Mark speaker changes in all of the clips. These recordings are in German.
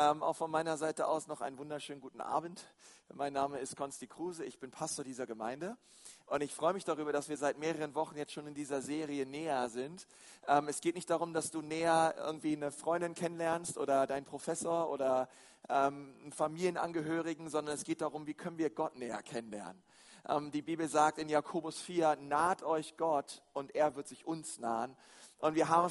Speaker 1: Ähm, auch von meiner Seite aus noch einen wunderschönen guten Abend. Mein Name ist Konsti Kruse, ich bin Pastor dieser Gemeinde und ich freue mich darüber, dass wir seit mehreren Wochen jetzt schon in dieser Serie näher sind. Ähm, es geht nicht darum, dass du näher irgendwie eine Freundin kennenlernst oder deinen Professor oder ähm, einen Familienangehörigen, sondern es geht darum, wie können wir Gott näher kennenlernen. Ähm, die Bibel sagt in Jakobus 4, naht euch Gott und er wird sich uns nahen. Und wir haben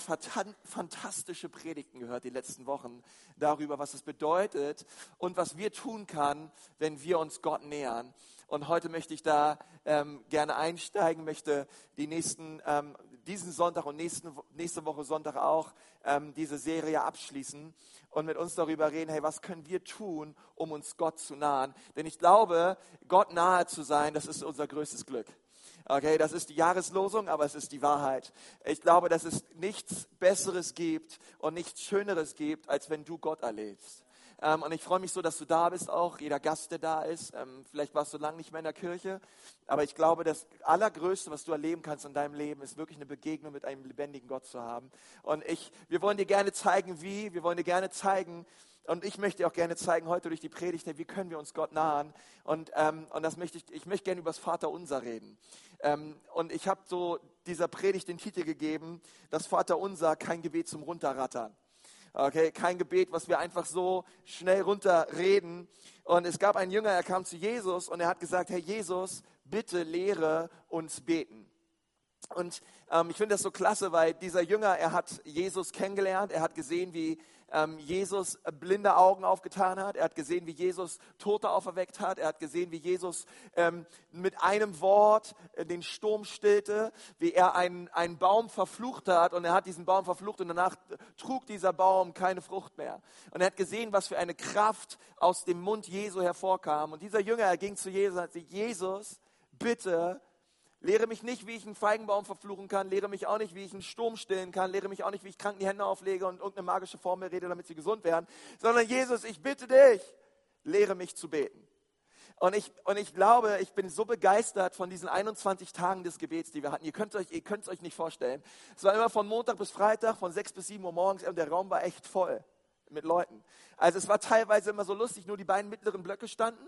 Speaker 1: fantastische Predigten gehört die letzten Wochen darüber, was es bedeutet und was wir tun können, wenn wir uns Gott nähern. Und heute möchte ich da ähm, gerne einsteigen, möchte die nächsten, ähm, diesen Sonntag und nächsten, nächste Woche Sonntag auch ähm, diese Serie abschließen und mit uns darüber reden, hey, was können wir tun, um uns Gott zu nahen? Denn ich glaube, Gott nahe zu sein, das ist unser größtes Glück. Okay, das ist die Jahreslosung, aber es ist die Wahrheit. Ich glaube, dass es nichts Besseres gibt und nichts Schöneres gibt, als wenn du Gott erlebst. Ähm, und ich freue mich so, dass du da bist auch, jeder Gast, der da ist. Ähm, vielleicht warst du lange nicht mehr in der Kirche, aber ich glaube, das Allergrößte, was du erleben kannst in deinem Leben, ist wirklich eine Begegnung mit einem lebendigen Gott zu haben. Und ich, wir wollen dir gerne zeigen, wie. Wir wollen dir gerne zeigen, und ich möchte auch gerne zeigen heute durch die Predigt, wie können wir uns Gott nahen. Und, ähm, und das möchte ich, ich möchte gerne über das Vaterunser reden. Ähm, und ich habe so dieser Predigt den Titel gegeben, das Vaterunser, kein Gebet zum Runterrattern. Okay, kein Gebet, was wir einfach so schnell runterreden. Und es gab einen Jünger, er kam zu Jesus und er hat gesagt, Herr Jesus, bitte lehre uns beten. Und ähm, ich finde das so klasse, weil dieser Jünger, er hat Jesus kennengelernt, er hat gesehen, wie ähm, Jesus blinde Augen aufgetan hat. Er hat gesehen, wie Jesus Tote auferweckt hat. Er hat gesehen, wie Jesus ähm, mit einem Wort äh, den Sturm stillte, wie er einen, einen Baum verflucht hat und er hat diesen Baum verflucht und danach trug dieser Baum keine Frucht mehr. Und er hat gesehen, was für eine Kraft aus dem Mund Jesu hervorkam. Und dieser Jünger, er ging zu Jesus und hat gesagt, Jesus, bitte Lehre mich nicht, wie ich einen Feigenbaum verfluchen kann. Lehre mich auch nicht, wie ich einen Sturm stillen kann. Lehre mich auch nicht, wie ich Kranken die Hände auflege und irgendeine magische Formel rede, damit sie gesund werden. Sondern Jesus, ich bitte dich, lehre mich zu beten. Und ich, und ich glaube, ich bin so begeistert von diesen 21 Tagen des Gebets, die wir hatten. Ihr könnt euch, es euch nicht vorstellen. Es war immer von Montag bis Freitag, von 6 bis 7 Uhr morgens und der Raum war echt voll mit Leuten. Also es war teilweise immer so lustig, nur die beiden mittleren Blöcke standen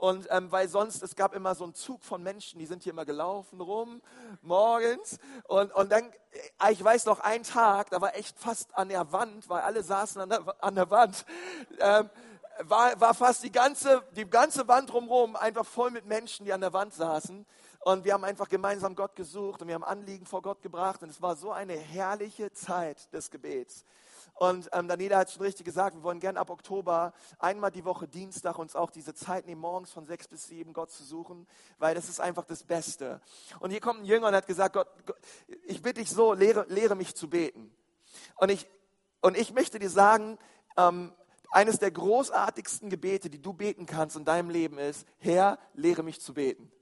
Speaker 1: und ähm, weil sonst, es gab immer so einen Zug von Menschen, die sind hier immer gelaufen rum, morgens. Und, und dann, äh, ich weiß noch, ein Tag, da war echt fast an der Wand, weil alle saßen an der, an der Wand, ähm, war, war fast die ganze, die ganze Wand drumherum einfach voll mit Menschen, die an der Wand saßen. Und wir haben einfach gemeinsam Gott gesucht und wir haben Anliegen vor Gott gebracht. Und es war so eine herrliche Zeit des Gebets. Und ähm, Daniela hat schon richtig gesagt, wir wollen gerne ab Oktober einmal die Woche Dienstag uns auch diese Zeit nehmen, morgens von sechs bis sieben Gott zu suchen, weil das ist einfach das Beste. Und hier kommt ein Jünger und hat gesagt, Gott, Gott ich bitte dich so, lehre, lehre mich zu beten. Und ich, und ich möchte dir sagen, ähm, eines der großartigsten Gebete, die du beten kannst in deinem Leben ist, Herr, lehre mich zu beten.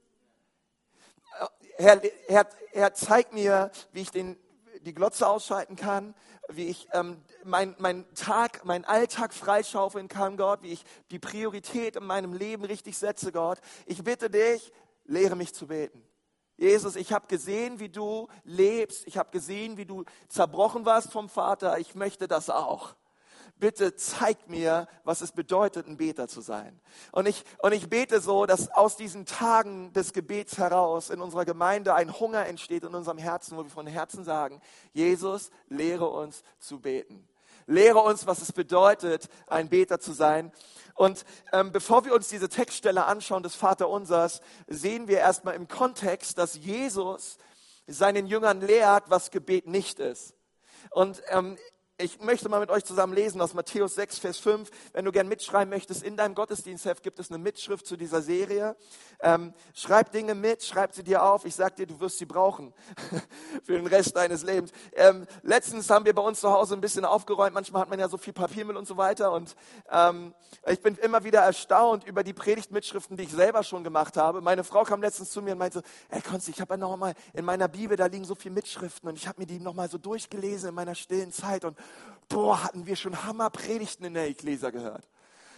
Speaker 1: Äh, Herr, Herr, Herr, zeig mir, wie ich den, die Glotze ausschalten kann, wie ich ähm, meinen mein Tag, meinen Alltag freischaufeln kann, Gott, wie ich die Priorität in meinem Leben richtig setze, Gott. Ich bitte dich, lehre mich zu beten. Jesus, ich habe gesehen, wie du lebst. Ich habe gesehen, wie du zerbrochen warst vom Vater. Ich möchte das auch bitte zeig mir, was es bedeutet, ein Beter zu sein. Und ich, und ich bete so, dass aus diesen Tagen des Gebets heraus in unserer Gemeinde ein Hunger entsteht in unserem Herzen, wo wir von Herzen sagen, Jesus, lehre uns zu beten. Lehre uns, was es bedeutet, ein Beter zu sein. Und ähm, bevor wir uns diese Textstelle anschauen des Vaterunsers, sehen wir erstmal im Kontext, dass Jesus seinen Jüngern lehrt, was Gebet nicht ist. Und ähm, ich möchte mal mit euch zusammen lesen aus Matthäus 6, Vers 5. Wenn du gern mitschreiben möchtest, in deinem Gottesdienstheft gibt es eine Mitschrift zu dieser Serie. Ähm, schreib Dinge mit, schreib sie dir auf. Ich sag dir, du wirst sie brauchen für den Rest deines Lebens. Ähm, letztens haben wir bei uns zu Hause ein bisschen aufgeräumt. Manchmal hat man ja so viel Papiermüll und so weiter. Und ähm, ich bin immer wieder erstaunt über die Predigtmitschriften, die ich selber schon gemacht habe. Meine Frau kam letztens zu mir und meinte, ey Konsti, ich habe ja noch mal in meiner Bibel, da liegen so viele Mitschriften und ich habe mir die noch mal so durchgelesen in meiner stillen Zeit und boah, hatten wir schon Hammerpredigten in der Ecclesia gehört.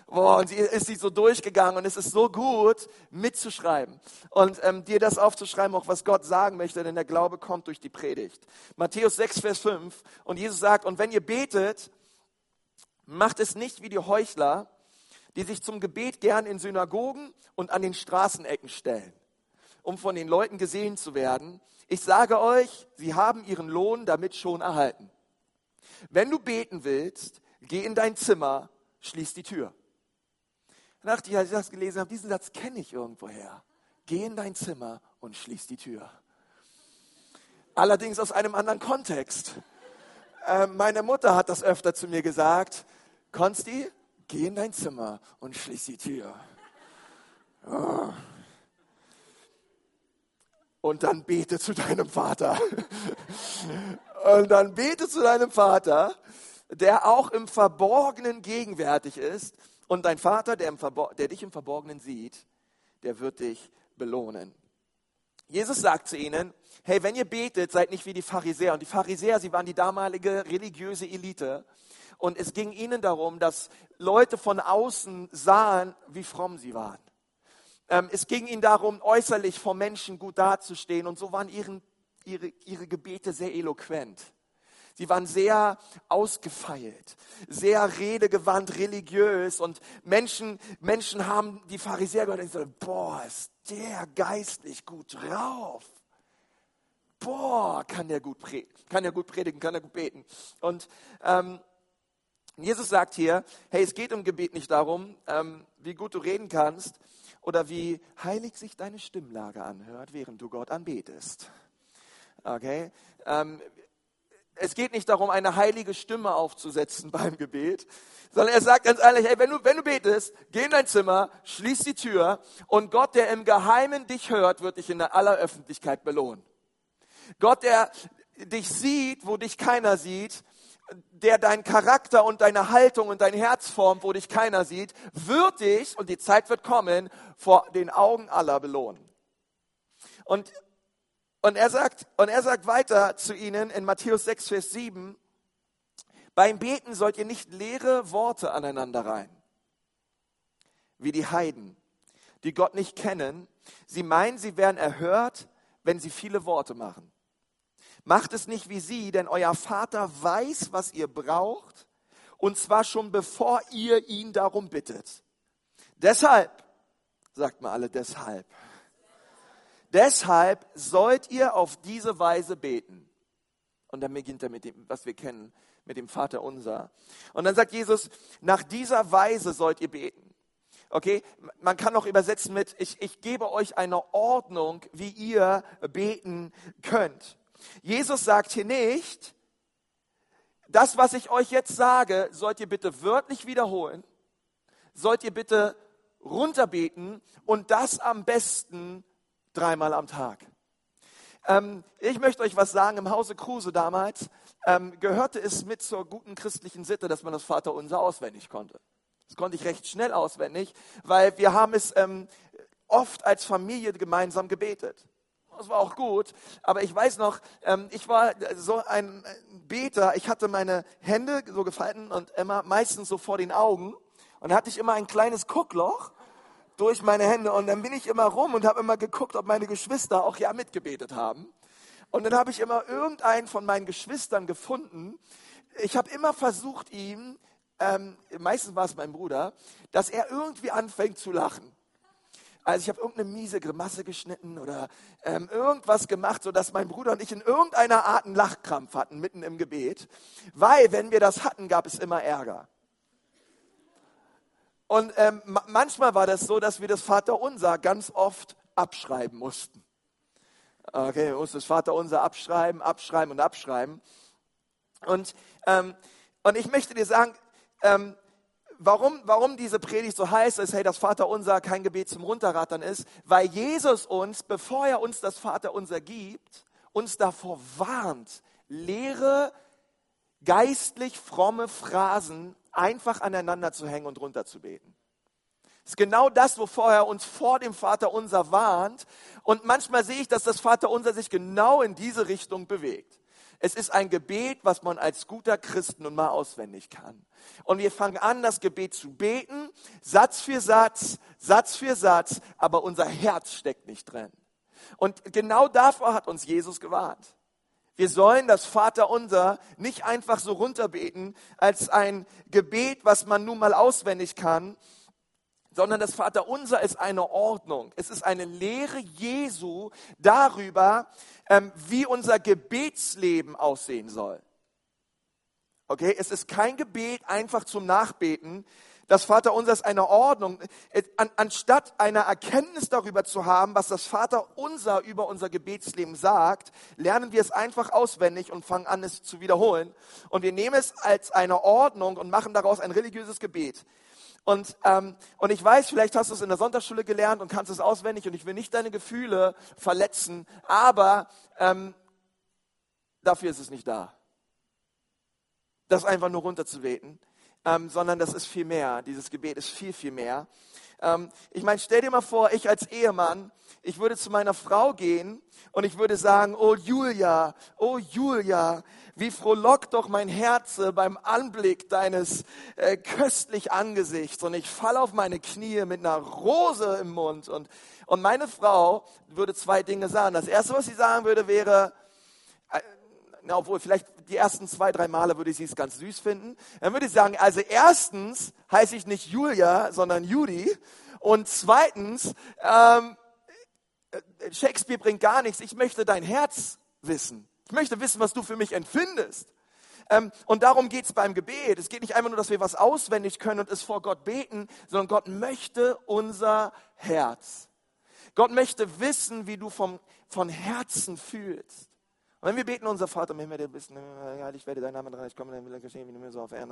Speaker 1: Boah, und sie ist sie so durchgegangen und es ist so gut, mitzuschreiben und ähm, dir das aufzuschreiben, auch was Gott sagen möchte, denn der Glaube kommt durch die Predigt. Matthäus 6, Vers 5 und Jesus sagt, und wenn ihr betet, Macht es nicht wie die Heuchler, die sich zum Gebet gern in Synagogen und an den Straßenecken stellen, um von den Leuten gesehen zu werden. Ich sage euch, sie haben ihren Lohn damit schon erhalten. Wenn du beten willst, geh in dein Zimmer, schließ die Tür. Als ich das gelesen habe, diesen Satz kenne ich irgendwoher. Geh in dein Zimmer und schließ die Tür. Allerdings aus einem anderen Kontext. Äh, meine Mutter hat das öfter zu mir gesagt. Konsti, geh in dein Zimmer und schließ die Tür. Oh. Und dann bete zu deinem Vater. Und dann bete zu deinem Vater, der auch im Verborgenen gegenwärtig ist. Und dein Vater, der, der dich im Verborgenen sieht, der wird dich belohnen. Jesus sagt zu ihnen, hey, wenn ihr betet, seid nicht wie die Pharisäer. Und die Pharisäer, sie waren die damalige religiöse Elite. Und es ging ihnen darum, dass Leute von außen sahen, wie fromm sie waren. Ähm, es ging ihnen darum, äußerlich vor Menschen gut dazustehen. Und so waren ihren, ihre, ihre Gebete sehr eloquent. Sie waren sehr ausgefeilt, sehr redegewandt, religiös und Menschen, Menschen haben die Pharisäer gehört und gesagt, boah, ist der geistlich gut drauf. Boah, kann der gut kann er gut predigen, kann er gut beten. Und ähm, Jesus sagt hier, hey, es geht im Gebet nicht darum, ähm, wie gut du reden kannst oder wie heilig sich deine Stimmlage anhört, während du Gott anbetest. Okay? Ähm, es geht nicht darum, eine heilige Stimme aufzusetzen beim Gebet, sondern er sagt ganz ehrlich, hey, wenn du, wenn du betest, geh in dein Zimmer, schließ die Tür und Gott, der im Geheimen dich hört, wird dich in aller Öffentlichkeit belohnen. Gott, der dich sieht, wo dich keiner sieht, der deinen Charakter und deine Haltung und dein Herz formt, wo dich keiner sieht, wird dich, und die Zeit wird kommen, vor den Augen aller belohnen. Und, und, er sagt, und er sagt weiter zu ihnen in Matthäus 6, Vers 7, beim Beten sollt ihr nicht leere Worte aneinander rein, wie die Heiden, die Gott nicht kennen. Sie meinen, sie werden erhört, wenn sie viele Worte machen. Macht es nicht wie sie, denn euer Vater weiß, was ihr braucht, und zwar schon bevor ihr ihn darum bittet. Deshalb, sagt mal alle, deshalb. Deshalb sollt ihr auf diese Weise beten. Und dann beginnt er mit dem, was wir kennen, mit dem Vater unser. Und dann sagt Jesus, nach dieser Weise sollt ihr beten. Okay, man kann auch übersetzen mit, ich, ich gebe euch eine Ordnung, wie ihr beten könnt. Jesus sagt hier nicht, das, was ich euch jetzt sage, sollt ihr bitte wörtlich wiederholen, sollt ihr bitte runterbeten und das am besten dreimal am Tag. Ähm, ich möchte euch was sagen, im Hause Kruse damals ähm, gehörte es mit zur guten christlichen Sitte, dass man das Vaterunser auswendig konnte. Das konnte ich recht schnell auswendig, weil wir haben es ähm, oft als Familie gemeinsam gebetet das war auch gut. Aber ich weiß noch, ähm, ich war so ein Beter. Ich hatte meine Hände so gefalten und immer meistens so vor den Augen. Und da hatte ich immer ein kleines Guckloch durch meine Hände. Und dann bin ich immer rum und habe immer geguckt, ob meine Geschwister auch ja mitgebetet haben. Und dann habe ich immer irgendeinen von meinen Geschwistern gefunden. Ich habe immer versucht, ihm, ähm, meistens war es mein Bruder, dass er irgendwie anfängt zu lachen. Also ich habe irgendeine miese Grimasse geschnitten oder ähm, irgendwas gemacht, sodass mein Bruder und ich in irgendeiner Art einen Lachkrampf hatten mitten im Gebet, weil wenn wir das hatten, gab es immer Ärger. Und ähm, manchmal war das so, dass wir das Vaterunser ganz oft abschreiben mussten. Okay, wir mussten das Vaterunser abschreiben, abschreiben und abschreiben. Und, ähm, und ich möchte dir sagen, ähm, warum, warum diese Predigt so heißt, ist, hey, das Vaterunser kein Gebet zum Runterrattern ist, weil Jesus uns, bevor er uns das Vaterunser gibt, uns davor warnt, leere, geistlich fromme Phrasen einfach aneinander zu hängen und runterzubeten. Das ist genau das, wovor er uns vor dem Vaterunser warnt. Und manchmal sehe ich, dass das Vaterunser sich genau in diese Richtung bewegt. Es ist ein Gebet, was man als guter Christ nun mal auswendig kann. Und wir fangen an, das Gebet zu beten, Satz für Satz, Satz für Satz, aber unser Herz steckt nicht drin. Und genau davor hat uns Jesus gewarnt. Wir sollen das Vaterunser nicht einfach so runterbeten als ein Gebet, was man nun mal auswendig kann, sondern das Vaterunser ist eine Ordnung. Es ist eine Lehre Jesu darüber, ähm, wie unser Gebetsleben aussehen soll. Okay, es ist kein Gebet einfach zum Nachbeten. Das Vaterunser ist eine Ordnung. An, anstatt eine Erkenntnis darüber zu haben, was das Vaterunser über unser Gebetsleben sagt, lernen wir es einfach auswendig und fangen an, es zu wiederholen. Und wir nehmen es als eine Ordnung und machen daraus ein religiöses Gebet. Und, ähm, und ich weiß, vielleicht hast du es in der Sonntagsschule gelernt und kannst es auswendig und ich will nicht deine Gefühle verletzen, aber ähm, dafür ist es nicht da. Das einfach nur runterzubeten, ähm, sondern das ist viel mehr. Dieses Gebet ist viel, viel mehr. Ähm, ich meine, stell dir mal vor, ich als Ehemann, ich würde zu meiner Frau gehen und ich würde sagen, oh Julia, oh Julia, wie frohlockt doch mein Herz beim Anblick deines äh, köstlich Angesichts. Und ich falle auf meine Knie mit einer Rose im Mund. Und, und meine Frau würde zwei Dinge sagen. Das erste, was sie sagen würde, wäre, na, obwohl vielleicht die ersten zwei, drei Male würde sie es ganz süß finden. Dann würde sie sagen, also erstens heiße ich nicht Julia, sondern Judy. Und zweitens, ähm, äh, Shakespeare bringt gar nichts. Ich möchte dein Herz wissen. Ich möchte wissen, was du für mich empfindest. Ähm, und darum geht es beim Gebet. Es geht nicht einfach nur, dass wir was auswendig können und es vor Gott beten, sondern Gott möchte unser Herz. Gott möchte wissen, wie du vom, von Herzen fühlst. Und wenn wir beten, unser Vater, wenn wir dir wissen, ich werde dein Name dran, ich komme, dein Wille geschehen, wie du mir so auf Erden.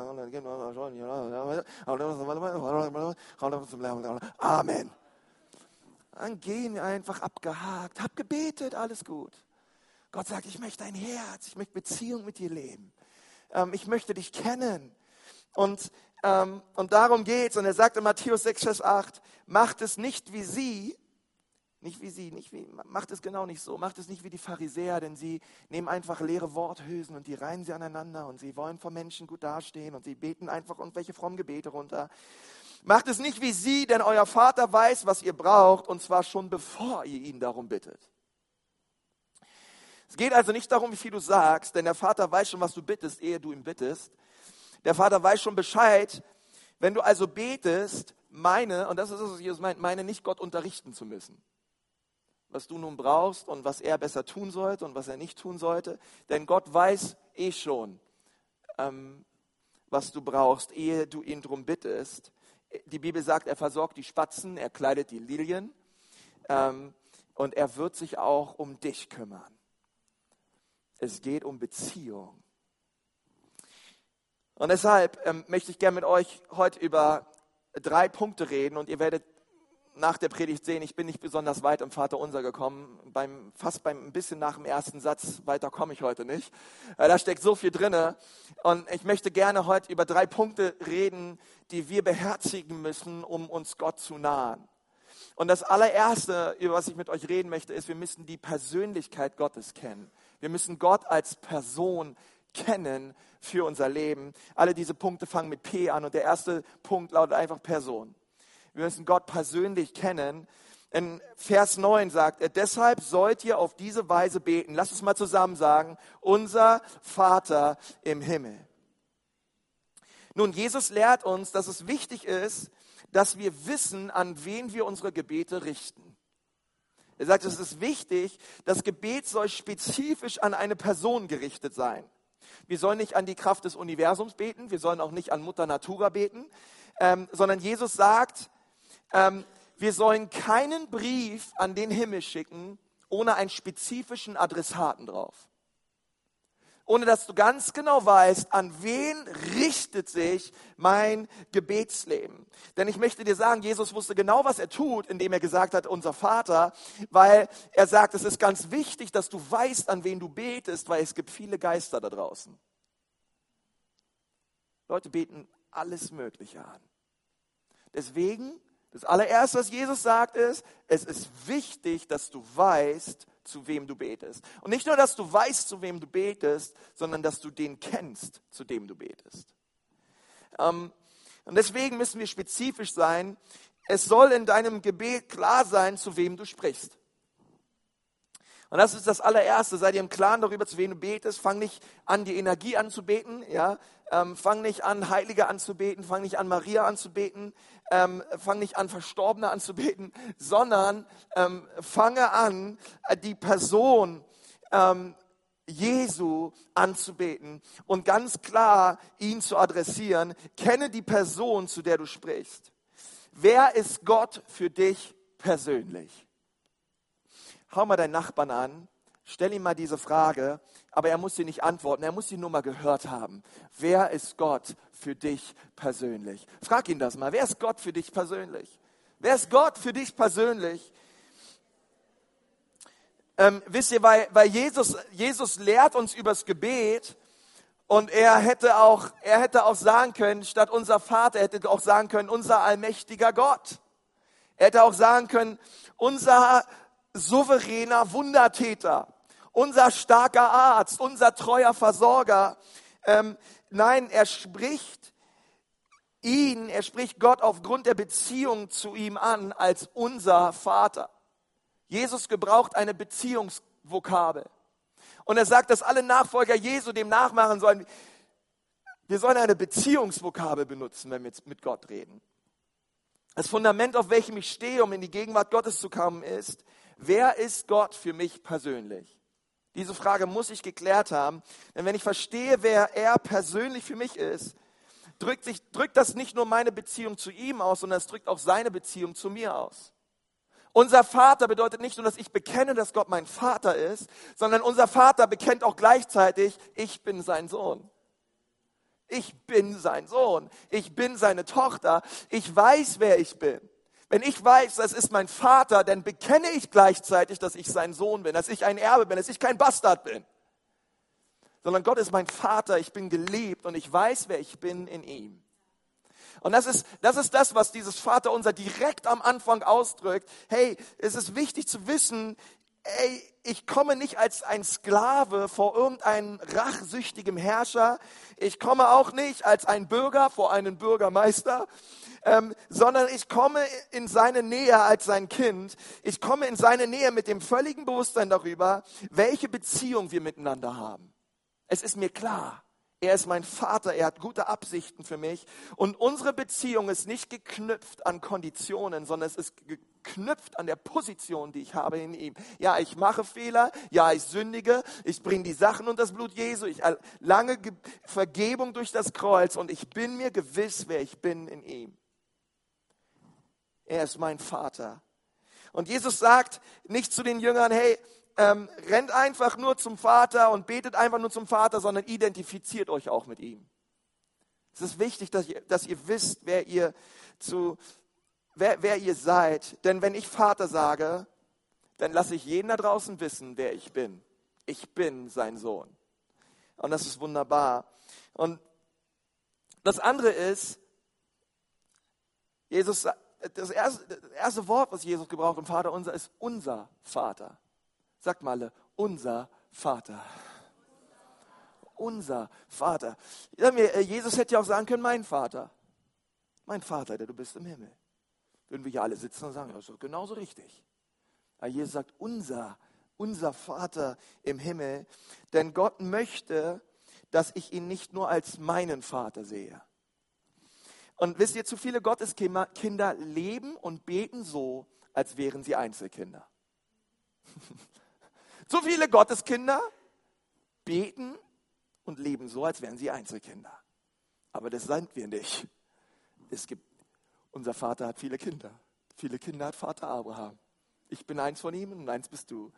Speaker 1: Amen. Dann gehen einfach abgehakt, hab gebetet, alles gut. Gott sagt, ich möchte dein Herz, ich möchte Beziehung mit dir leben. Ähm, ich möchte dich kennen. Und, ähm, und darum geht's. Und er sagt in Matthäus 6, Vers 8, macht es nicht wie sie, nicht wie sie, nicht wie, macht es genau nicht so, macht es nicht wie die Pharisäer, denn sie nehmen einfach leere Worthülsen und die reihen sie aneinander und sie wollen vor Menschen gut dastehen und sie beten einfach irgendwelche frommen Gebete runter. Macht es nicht wie sie, denn euer Vater weiß, was ihr braucht und zwar schon bevor ihr ihn darum bittet. Es geht also nicht darum, wie viel du sagst, denn der Vater weiß schon, was du bittest, ehe du ihn bittest. Der Vater weiß schon Bescheid. Wenn du also betest, meine, und das ist es, was Jesus meint, meine nicht Gott unterrichten zu müssen. Was du nun brauchst und was er besser tun sollte und was er nicht tun sollte. Denn Gott weiß eh schon, ähm, was du brauchst, ehe du ihn drum bittest. Die Bibel sagt, er versorgt die Spatzen, er kleidet die Lilien ähm, und er wird sich auch um dich kümmern. Es geht um Beziehung. Und deshalb ähm, möchte ich gerne mit euch heute über drei Punkte reden und ihr werdet nach der Predigt sehen, ich bin nicht besonders weit im Vater unser gekommen. Beim, fast beim ein bisschen nach dem ersten Satz, weiter komme ich heute nicht. Äh, da steckt so viel drin. Und ich möchte gerne heute über drei Punkte reden, die wir beherzigen müssen, um uns Gott zu nahen. Und das allererste, über was ich mit euch reden möchte, ist, wir müssen die Persönlichkeit Gottes kennen. Wir müssen Gott als Person kennen für unser Leben. Alle diese Punkte fangen mit P an und der erste Punkt lautet einfach Person. Wir müssen Gott persönlich kennen. In Vers 9 sagt er, deshalb sollt ihr auf diese Weise beten. Lass uns mal zusammen sagen, unser Vater im Himmel. Nun, Jesus lehrt uns, dass es wichtig ist, dass wir wissen, an wen wir unsere Gebete richten. Er sagt, es ist wichtig, das Gebet soll spezifisch an eine Person gerichtet sein. Wir sollen nicht an die Kraft des Universums beten, wir sollen auch nicht an Mutter Natura beten, ähm, sondern Jesus sagt, ähm, wir sollen keinen Brief an den Himmel schicken ohne einen spezifischen Adressaten drauf ohne dass du ganz genau weißt, an wen richtet sich mein Gebetsleben. Denn ich möchte dir sagen, Jesus wusste genau, was er tut, indem er gesagt hat, unser Vater, weil er sagt, es ist ganz wichtig, dass du weißt, an wen du betest, weil es gibt viele Geister da draußen. Leute beten alles Mögliche an. Deswegen, das allererste, was Jesus sagt, ist, es ist wichtig, dass du weißt, zu wem du betest. Und nicht nur, dass du weißt, zu wem du betest, sondern dass du den kennst, zu dem du betest. Ähm, und deswegen müssen wir spezifisch sein. Es soll in deinem Gebet klar sein, zu wem du sprichst. Und das ist das allererste. Seid ihr im Klaren darüber, zu wem du betest? Fang nicht an, die Energie anzubeten. Ja? Ähm, fang nicht an, Heilige anzubeten. Fang nicht an, Maria anzubeten. Ähm, fang nicht an, Verstorbene anzubeten, sondern ähm, fange an, die Person ähm, Jesu anzubeten und ganz klar ihn zu adressieren. Kenne die Person, zu der du sprichst. Wer ist Gott für dich persönlich? Hau mal deinen Nachbarn an, stell ihm mal diese Frage, aber er muss sie nicht antworten, er muss sie nur mal gehört haben. Wer ist Gott für dich persönlich? Frag ihn das mal. Wer ist Gott für dich persönlich? Wer ist Gott für dich persönlich? Ähm, wisst ihr, weil, weil Jesus, Jesus lehrt uns übers Gebet und er hätte, auch, er hätte auch sagen können, statt unser Vater, er hätte auch sagen können, unser allmächtiger Gott. Er hätte auch sagen können, unser souveräner Wundertäter, unser starker Arzt, unser treuer Versorger. Ähm, nein, er spricht ihn, er spricht Gott aufgrund der Beziehung zu ihm an als unser Vater. Jesus gebraucht eine Beziehungsvokabel. Und er sagt, dass alle Nachfolger Jesu dem nachmachen sollen. Wir sollen eine Beziehungsvokabel benutzen, wenn wir mit Gott reden. Das Fundament, auf welchem ich stehe, um in die Gegenwart Gottes zu kommen, ist, wer ist Gott für mich persönlich? Diese Frage muss ich geklärt haben, denn wenn ich verstehe, wer er persönlich für mich ist, drückt, sich, drückt das nicht nur meine Beziehung zu ihm aus, sondern es drückt auch seine Beziehung zu mir aus. Unser Vater bedeutet nicht nur, dass ich bekenne, dass Gott mein Vater ist, sondern unser Vater bekennt auch gleichzeitig, ich bin sein Sohn. Ich bin sein Sohn. Ich bin seine Tochter. Ich weiß, wer ich bin. Wenn ich weiß, das ist mein Vater, dann bekenne ich gleichzeitig, dass ich sein Sohn bin, dass ich ein Erbe bin, dass ich kein Bastard bin. Sondern Gott ist mein Vater, ich bin geliebt und ich weiß, wer ich bin in ihm. Und das ist, das ist das, was dieses Vaterunser direkt am Anfang ausdrückt. Hey, es ist wichtig zu wissen, ey, ich komme nicht als ein Sklave vor irgendeinem rachsüchtigen Herrscher. Ich komme auch nicht als ein Bürger vor einen Bürgermeister, ähm, sondern ich komme in seine Nähe als sein Kind. Ich komme in seine Nähe mit dem völligen Bewusstsein darüber, welche Beziehung wir miteinander haben. Es ist mir klar. Er ist mein Vater, er hat gute Absichten für mich. Und unsere Beziehung ist nicht geknüpft an Konditionen, sondern es ist geknüpft an der Position, die ich habe in ihm. Ja, ich mache Fehler, ja, ich sündige, ich bringe die Sachen unter das Blut Jesu, ich erlange Vergebung durch das Kreuz und ich bin mir gewiss, wer ich bin in ihm. Er ist mein Vater. Und Jesus sagt nicht zu den Jüngern, hey, ähm, rennt einfach nur zum Vater und betet einfach nur zum Vater, sondern identifiziert euch auch mit ihm. Es ist wichtig, dass ihr, dass ihr wisst, wer ihr, zu, wer, wer ihr seid. Denn wenn ich Vater sage, dann lasse ich jeden da draußen wissen, wer ich bin. Ich bin sein Sohn. Und das ist wunderbar. Und das andere ist, Jesus, das erste, das erste Wort, was Jesus gebraucht im Vater unser, ist unser Vater. Sagt mal, unser Vater. Unser Vater. Äh, Jesus hätte ja auch sagen können, mein Vater. Mein Vater, der du bist im Himmel. Würden wir hier alle sitzen und sagen, das ist genauso richtig. Aber Jesus sagt, unser, unser Vater im Himmel. Denn Gott möchte, dass ich ihn nicht nur als meinen Vater sehe. Und wisst ihr, zu viele Gotteskinder leben und beten so, als wären sie Einzelkinder. Zu viele Gotteskinder beten und leben so, als wären sie Einzelkinder. Aber das sind wir nicht. Es gibt, unser Vater hat viele Kinder. Viele Kinder hat Vater Abraham. Ich bin eins von ihm und eins bist du.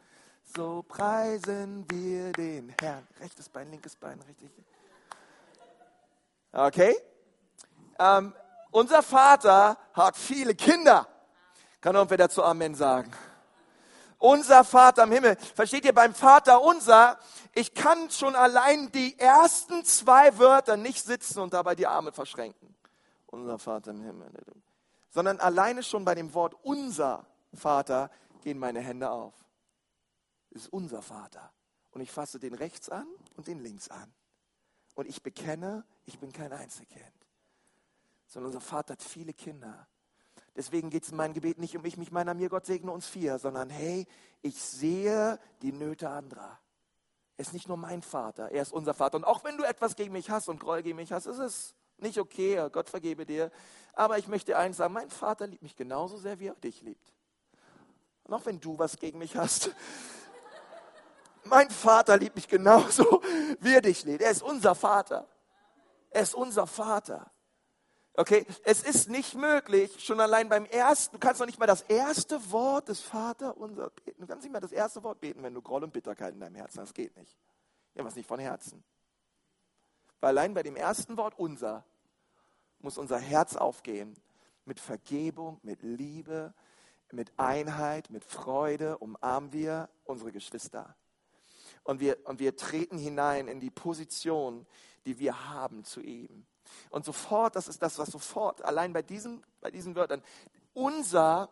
Speaker 1: So preisen wir den Herrn. Rechtes Bein, linkes Bein, richtig. Okay? Ähm, unser Vater hat viele Kinder. Kann irgendwer dazu Amen sagen? Unser Vater im Himmel. Versteht ihr, beim Vater unser, ich kann schon allein die ersten zwei Wörter nicht sitzen und dabei die Arme verschränken. Unser Vater im Himmel. Sondern alleine schon bei dem Wort unser Vater gehen meine Hände auf. Es ist unser Vater. Und ich fasse den rechts an und den links an. Und ich bekenne, ich bin kein Einzelkind. Sondern unser Vater hat viele Kinder. Deswegen geht es in meinem Gebet nicht um ich, mich, meiner, mir, Gott segne uns vier, sondern hey, ich sehe die Nöte anderer. Er ist nicht nur mein Vater, er ist unser Vater. Und auch wenn du etwas gegen mich hast und Groll gegen mich hast, ist es nicht okay, Gott vergebe dir. Aber ich möchte eins sagen, mein Vater liebt mich genauso sehr, wie er dich liebt. Und auch wenn du was gegen mich hast, mein Vater liebt mich genauso, wie er dich liebt. Er ist unser Vater. Er ist unser Vater. Okay, es ist nicht möglich, schon allein beim ersten, du kannst noch nicht mal das erste Wort des Vater unser beten. Du kannst nicht mal das erste Wort beten, wenn du Groll und Bitterkeit in deinem Herzen hast. Das geht nicht. Irgendwas nicht von Herzen. Weil allein bei dem ersten Wort unser muss unser Herz aufgehen mit Vergebung, mit Liebe, mit Einheit, mit Freude umarmen wir unsere Geschwister. Und wir, und wir treten hinein in die Position, die wir haben zu ihm. Und sofort, das ist das, was sofort, allein bei diesen, bei diesen Wörtern, unser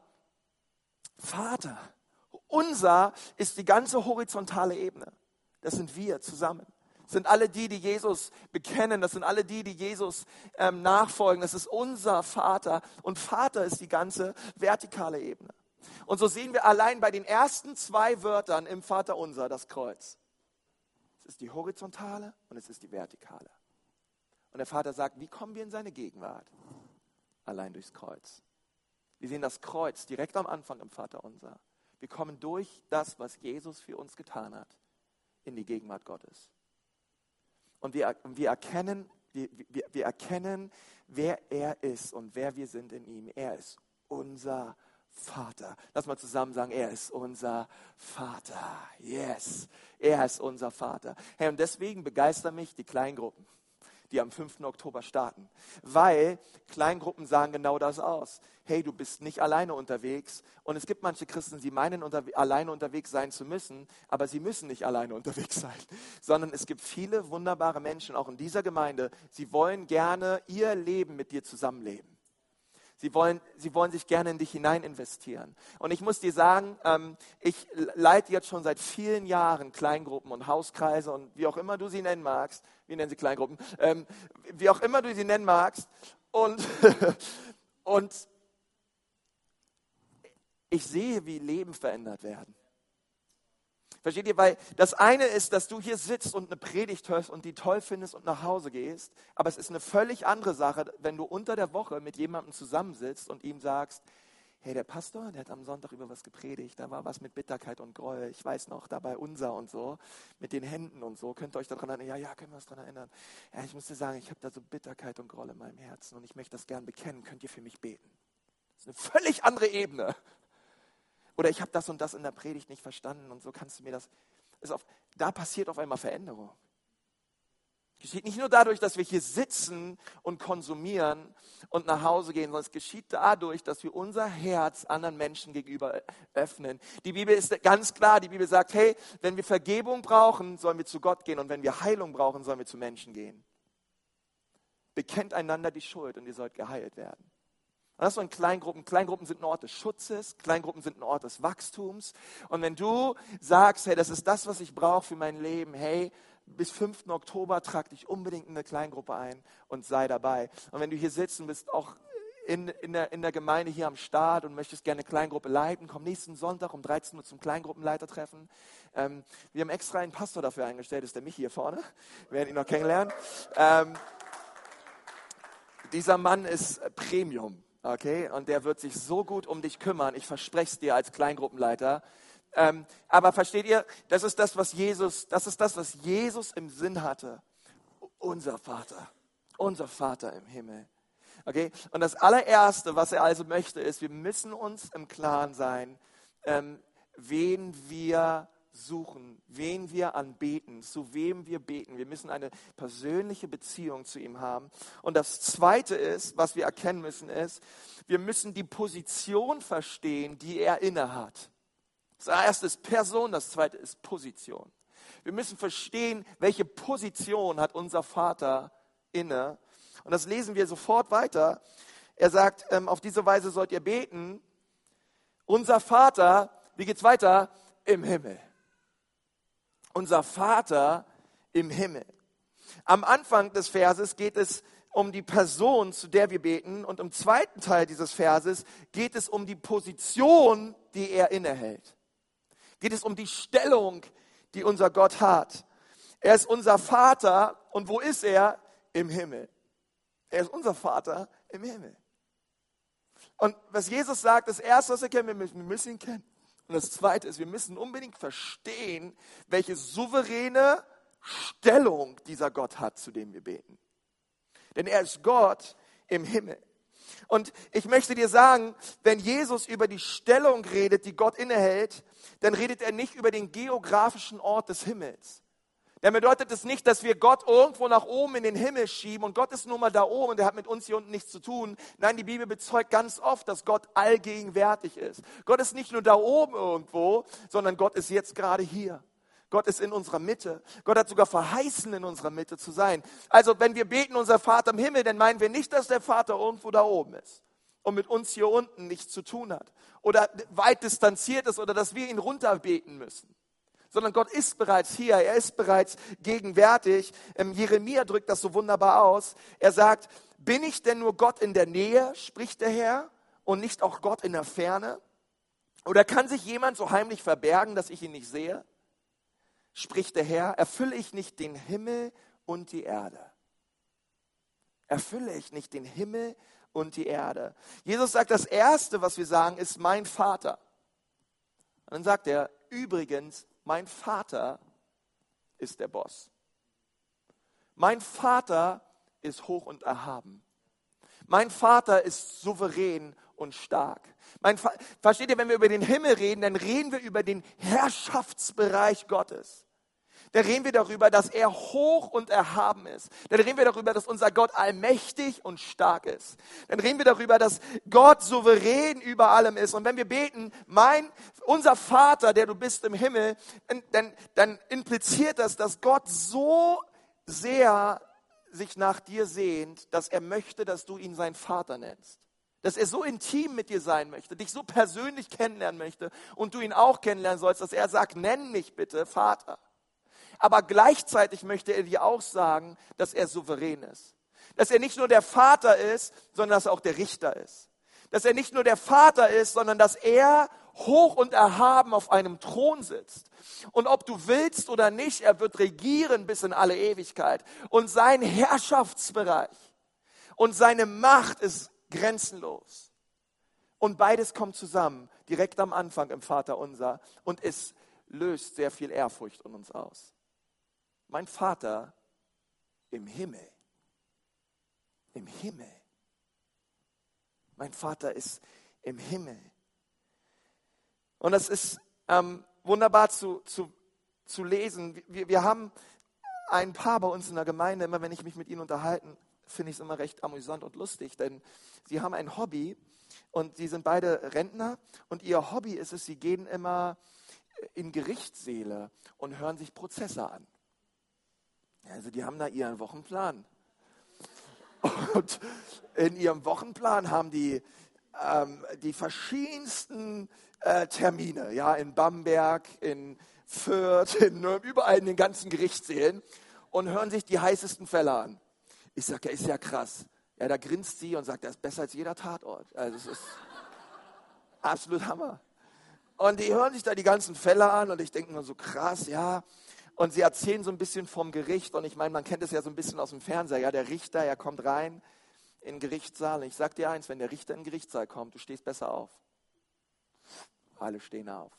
Speaker 1: Vater, unser ist die ganze horizontale Ebene. Das sind wir zusammen. Das sind alle die, die Jesus bekennen. Das sind alle die, die Jesus ähm, nachfolgen. Das ist unser Vater. Und Vater ist die ganze vertikale Ebene. Und so sehen wir allein bei den ersten zwei Wörtern im Vater unser das Kreuz. Es ist die horizontale und es ist die vertikale. Und der Vater sagt, wie kommen wir in seine Gegenwart? Allein durchs Kreuz. Wir sehen das Kreuz direkt am Anfang im Vater unser. Wir kommen durch das, was Jesus für uns getan hat, in die Gegenwart Gottes. Und wir, wir, erkennen, wir, wir, wir erkennen, wer er ist und wer wir sind in ihm. Er ist unser Vater. Lass mal zusammen sagen, er ist unser Vater. Yes, er ist unser Vater. Hey, und deswegen begeistern mich die Kleingruppen die am 5. Oktober starten. Weil Kleingruppen sagen genau das aus. Hey, du bist nicht alleine unterwegs. Und es gibt manche Christen, die meinen, unter, alleine unterwegs sein zu müssen, aber sie müssen nicht alleine unterwegs sein. Sondern es gibt viele wunderbare Menschen, auch in dieser Gemeinde, sie wollen gerne ihr Leben mit dir zusammenleben. Sie wollen, sie wollen sich gerne in dich hinein investieren. Und ich muss dir sagen, ähm, ich leite jetzt schon seit vielen Jahren Kleingruppen und Hauskreise und wie auch immer du sie nennen magst. Wie nennen sie Kleingruppen? Ähm, wie auch immer du sie nennen magst. Und, und ich sehe, wie Leben verändert werden. Versteht ihr? Weil das eine ist, dass du hier sitzt und eine Predigt hörst und die toll findest und nach Hause gehst. Aber es ist eine völlig andere Sache, wenn du unter der Woche mit jemandem zusammensitzt und ihm sagst, hey, der Pastor, der hat am Sonntag über was gepredigt, da war was mit Bitterkeit und Groll, ich weiß noch, dabei unser und so, mit den Händen und so, könnt ihr euch daran erinnern? Ja, ja, können wir uns daran erinnern. Ja, ich muss dir sagen, ich habe da so Bitterkeit und Groll in meinem Herzen und ich möchte das gern bekennen, könnt ihr für mich beten? Das ist eine völlig andere Ebene. Oder ich habe das und das in der Predigt nicht verstanden und so kannst du mir das. Auf, da passiert auf einmal Veränderung. Geschieht nicht nur dadurch, dass wir hier sitzen und konsumieren und nach Hause gehen, sondern es geschieht dadurch, dass wir unser Herz anderen Menschen gegenüber öffnen. Die Bibel ist ganz klar, die Bibel sagt, hey, wenn wir Vergebung brauchen, sollen wir zu Gott gehen und wenn wir Heilung brauchen, sollen wir zu Menschen gehen. Bekennt einander die Schuld und ihr sollt geheilt werden. Und das in Kleingruppen. Kleingruppen sind ein Ort des Schutzes, Kleingruppen sind ein Ort des Wachstums. Und wenn du sagst, hey, das ist das, was ich brauche für mein Leben, hey, bis 5. Oktober trag dich unbedingt in eine Kleingruppe ein und sei dabei. Und wenn du hier sitzt und bist auch in, in, der, in der Gemeinde hier am Start und möchtest gerne eine Kleingruppe leiten, komm nächsten Sonntag um 13 Uhr zum Kleingruppenleitertreffen. Ähm, wir haben extra einen Pastor dafür eingestellt, ist der Michi hier vorne. Wir werden ihn noch kennenlernen. Ähm, dieser Mann ist Premium. Okay, und der wird sich so gut um dich kümmern. Ich verspreche es dir als Kleingruppenleiter. Ähm, aber versteht ihr, das ist das, was Jesus, das ist das, was Jesus im Sinn hatte. Unser Vater, unser Vater im Himmel. Okay, und das allererste, was er also möchte, ist, wir müssen uns im Klaren sein, ähm, wen wir suchen, wen wir anbeten, zu wem wir beten. Wir müssen eine persönliche Beziehung zu ihm haben. Und das Zweite ist, was wir erkennen müssen, ist, wir müssen die Position verstehen, die er innehat. Das erste ist Person, das zweite ist Position. Wir müssen verstehen, welche Position hat unser Vater inne. Und das lesen wir sofort weiter. Er sagt, ähm, auf diese Weise sollt ihr beten. Unser Vater, wie geht's weiter? Im Himmel unser Vater im Himmel. Am Anfang des Verses geht es um die Person, zu der wir beten. Und im zweiten Teil dieses Verses geht es um die Position, die er innehält. Geht es um die Stellung, die unser Gott hat. Er ist unser Vater. Und wo ist er? Im Himmel. Er ist unser Vater im Himmel. Und was Jesus sagt, das Erste, was wir müssen, wir müssen ihn kennen. Und das Zweite ist, wir müssen unbedingt verstehen, welche souveräne Stellung dieser Gott hat, zu dem wir beten. Denn er ist Gott im Himmel. Und ich möchte dir sagen, wenn Jesus über die Stellung redet, die Gott innehält, dann redet er nicht über den geografischen Ort des Himmels. Dann bedeutet es nicht, dass wir Gott irgendwo nach oben in den Himmel schieben und Gott ist nun mal da oben und er hat mit uns hier unten nichts zu tun. Nein, die Bibel bezeugt ganz oft, dass Gott allgegenwärtig ist. Gott ist nicht nur da oben irgendwo, sondern Gott ist jetzt gerade hier. Gott ist in unserer Mitte. Gott hat sogar verheißen, in unserer Mitte zu sein. Also wenn wir beten, unser Vater im Himmel, dann meinen wir nicht, dass der Vater irgendwo da oben ist und mit uns hier unten nichts zu tun hat oder weit distanziert ist oder dass wir ihn runterbeten müssen. Sondern Gott ist bereits hier, er ist bereits gegenwärtig. Ähm, Jeremia drückt das so wunderbar aus. Er sagt, bin ich denn nur Gott in der Nähe, spricht der Herr, und nicht auch Gott in der Ferne? Oder kann sich jemand so heimlich verbergen, dass ich ihn nicht sehe? spricht der Herr, erfülle ich nicht den Himmel und die Erde? Erfülle ich nicht den Himmel und die Erde? Jesus sagt, das Erste, was wir sagen, ist mein Vater. Und dann sagt er, übrigens, mein Vater ist der Boss. Mein Vater ist hoch und erhaben. Mein Vater ist souverän und stark. Mein Versteht ihr, wenn wir über den Himmel reden, dann reden wir über den Herrschaftsbereich Gottes. Da reden wir darüber, dass er hoch und erhaben ist. Dann reden wir darüber, dass unser Gott allmächtig und stark ist. Dann reden wir darüber, dass Gott souverän über allem ist. Und wenn wir beten, mein, unser Vater, der du bist im Himmel, dann, dann impliziert das, dass Gott so sehr sich nach dir sehnt, dass er möchte, dass du ihn sein Vater nennst dass er so intim mit dir sein möchte, dich so persönlich kennenlernen möchte und du ihn auch kennenlernen sollst, dass er sagt, nenn mich bitte Vater. Aber gleichzeitig möchte er dir auch sagen, dass er souverän ist. Dass er nicht nur der Vater ist, sondern dass er auch der Richter ist. Dass er nicht nur der Vater ist, sondern dass er hoch und erhaben auf einem Thron sitzt. Und ob du willst oder nicht, er wird regieren bis in alle Ewigkeit. Und sein Herrschaftsbereich und seine Macht ist grenzenlos. Und beides kommt zusammen, direkt am Anfang im Vater unser. Und es löst sehr viel Ehrfurcht in uns aus mein Vater im Himmel. Im Himmel. Mein Vater ist im Himmel. Und das ist ähm, wunderbar zu, zu, zu lesen. Wir, wir haben ein Paar bei uns in der Gemeinde, immer wenn ich mich mit ihnen unterhalten, finde ich es immer recht amüsant und lustig, denn sie haben ein Hobby und sie sind beide Rentner und ihr Hobby ist es, sie gehen immer in Gerichtssäle und hören sich Prozesse an. Also die haben da ihren Wochenplan. Und in ihrem Wochenplan haben die ähm, die verschiedensten äh, Termine, ja, in Bamberg, in Fürth, in, überall in den ganzen Gerichtssälen und hören sich die heißesten Fälle an. Ich sage, ja, ist ja krass. Ja, da grinst sie und sagt, das ist besser als jeder Tatort. Also es ist absolut Hammer. Und die hören sich da die ganzen Fälle an und ich denke nur so krass, ja, und sie erzählen so ein bisschen vom Gericht. Und ich meine, man kennt es ja so ein bisschen aus dem Fernseher. Ja, der Richter, er kommt rein in den Gerichtssaal. Und ich sag dir eins, wenn der Richter in den Gerichtssaal kommt, du stehst besser auf. Alle stehen auf.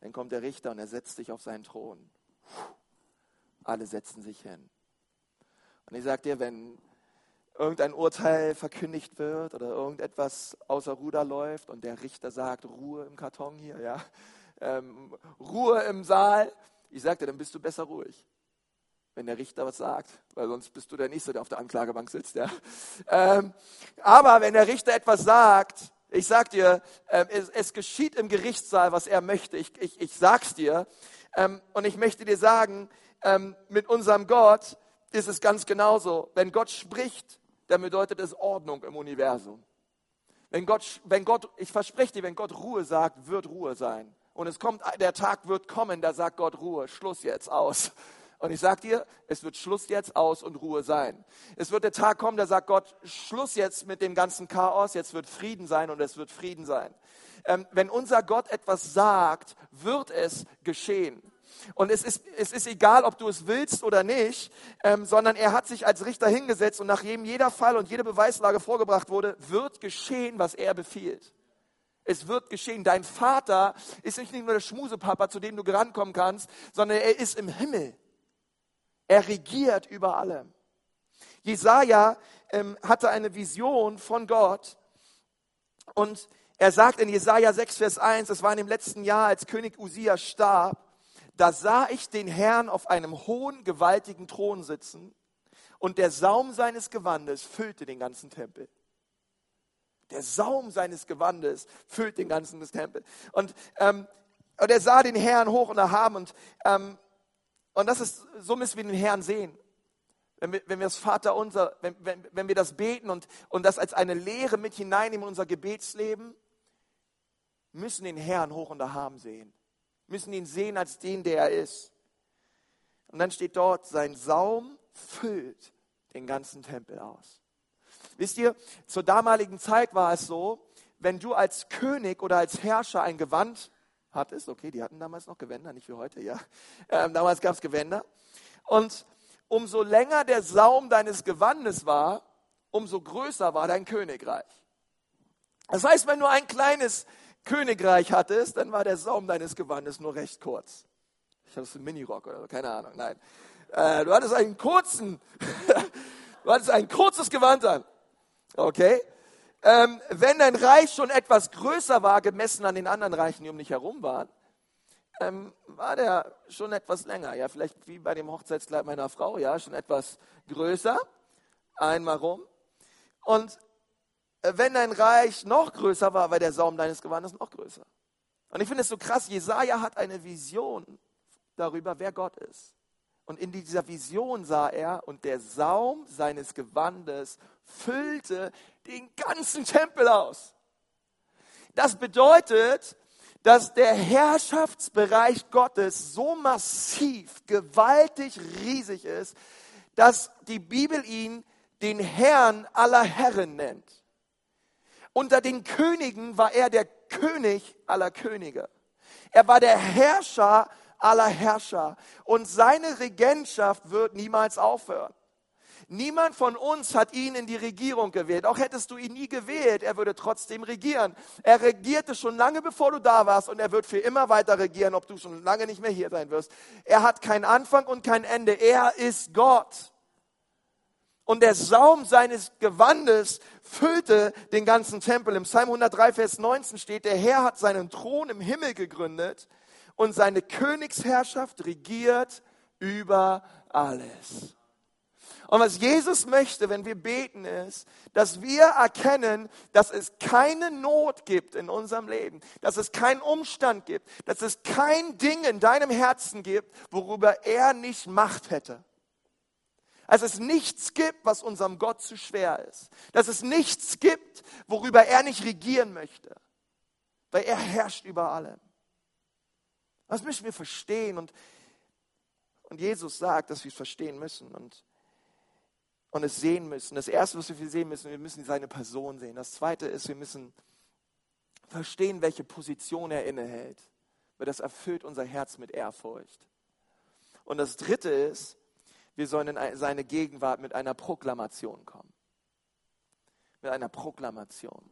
Speaker 1: Dann kommt der Richter und er setzt sich auf seinen Thron. Alle setzen sich hin. Und ich sag dir, wenn irgendein Urteil verkündigt wird oder irgendetwas außer Ruder läuft und der Richter sagt, Ruhe im Karton hier, ja, ähm, Ruhe im Saal, ich sagte, dann bist du besser ruhig, wenn der Richter was sagt, weil sonst bist du der Nächste, der auf der Anklagebank sitzt. Ja. Ähm, aber wenn der Richter etwas sagt, ich sag dir, ähm, es, es, geschieht im Gerichtssaal, was er möchte. Ich, ich, ich sag's dir. Ähm, und ich möchte dir sagen, ähm, mit unserem Gott ist es ganz genauso. Wenn Gott spricht, dann bedeutet es Ordnung im Universum. Wenn Gott, wenn Gott, ich verspreche dir, wenn Gott Ruhe sagt, wird Ruhe sein. Und es kommt, der Tag wird kommen, da sagt Gott Ruhe, Schluss jetzt aus. Und ich sage dir, es wird Schluss jetzt aus und Ruhe sein. Es wird der Tag kommen, da sagt Gott, Schluss jetzt mit dem ganzen Chaos, jetzt wird Frieden sein und es wird Frieden sein. Ähm, wenn unser Gott etwas sagt, wird es geschehen. Und es ist, es ist egal, ob du es willst oder nicht, ähm, sondern er hat sich als Richter hingesetzt und nachdem jeder Fall und jede Beweislage vorgebracht wurde, wird geschehen, was er befiehlt. Es wird geschehen. Dein Vater ist nicht nur der Schmusepapa, zu dem du rankommen kannst, sondern er ist im Himmel. Er regiert über allem. Jesaja ähm, hatte eine Vision von Gott und er sagt in Jesaja 6, Vers 1, das war in dem letzten Jahr, als König Usia starb, da sah ich den Herrn auf einem hohen, gewaltigen Thron sitzen und der Saum seines Gewandes füllte den ganzen Tempel. Der Saum seines Gewandes füllt den ganzen Tempel. Und, ähm, und er sah den Herrn hoch und erhaben. Und, ähm, und das ist, so müssen wir den Herrn sehen. Wenn wir, wenn wir das Vater unser, wenn, wenn, wenn wir das beten und, und das als eine Lehre mit hineinnehmen in unser Gebetsleben, müssen den Herrn hoch und erhaben sehen. Müssen ihn sehen als den, der er ist. Und dann steht dort, sein Saum füllt den ganzen Tempel aus. Wisst ihr, zur damaligen Zeit war es so, wenn du als König oder als Herrscher ein Gewand hattest, okay, die hatten damals noch Gewänder, nicht wie heute, ja. Ähm, damals gab es Gewänder. Und umso länger der Saum deines Gewandes war, umso größer war dein Königreich. Das heißt, wenn du ein kleines Königreich hattest, dann war der Saum deines Gewandes nur recht kurz. Ich hatte einen Minirock oder so, keine Ahnung, nein. Äh, du hattest einen kurzen, du hattest ein kurzes Gewand an. Okay? Ähm, wenn dein Reich schon etwas größer war, gemessen an den anderen Reichen, die um dich herum waren, ähm, war der schon etwas länger. Ja, vielleicht wie bei dem Hochzeitskleid meiner Frau, ja, schon etwas größer. Einmal rum. Und äh, wenn dein Reich noch größer war, war der Saum deines Gewandes noch größer. Und ich finde es so krass, Jesaja hat eine Vision darüber, wer Gott ist. Und in dieser Vision sah er, und der Saum seines Gewandes füllte den ganzen Tempel aus. Das bedeutet, dass der Herrschaftsbereich Gottes so massiv, gewaltig, riesig ist, dass die Bibel ihn den Herrn aller Herren nennt. Unter den Königen war er der König aller Könige. Er war der Herrscher aller Herrscher. Und seine Regentschaft wird niemals aufhören. Niemand von uns hat ihn in die Regierung gewählt. Auch hättest du ihn nie gewählt, er würde trotzdem regieren. Er regierte schon lange bevor du da warst und er wird für immer weiter regieren, ob du schon lange nicht mehr hier sein wirst. Er hat keinen Anfang und kein Ende. Er ist Gott. Und der Saum seines Gewandes füllte den ganzen Tempel. Im Psalm 103, Vers 19 steht, der Herr hat seinen Thron im Himmel gegründet und seine Königsherrschaft regiert über alles. Und was Jesus möchte, wenn wir beten, ist, dass wir erkennen, dass es keine Not gibt in unserem Leben, dass es keinen Umstand gibt, dass es kein Ding in deinem Herzen gibt, worüber er nicht Macht hätte. Dass es nichts gibt, was unserem Gott zu schwer ist. Dass es nichts gibt, worüber er nicht regieren möchte. Weil er herrscht über allem. Das müssen wir verstehen. Und, und Jesus sagt, dass wir es verstehen müssen und, und es sehen müssen. Das Erste, was wir sehen müssen, wir müssen seine Person sehen. Das Zweite ist, wir müssen verstehen, welche Position er innehält. Weil das erfüllt unser Herz mit Ehrfurcht. Und das Dritte ist, wir sollen in seine Gegenwart mit einer Proklamation kommen. Mit einer Proklamation.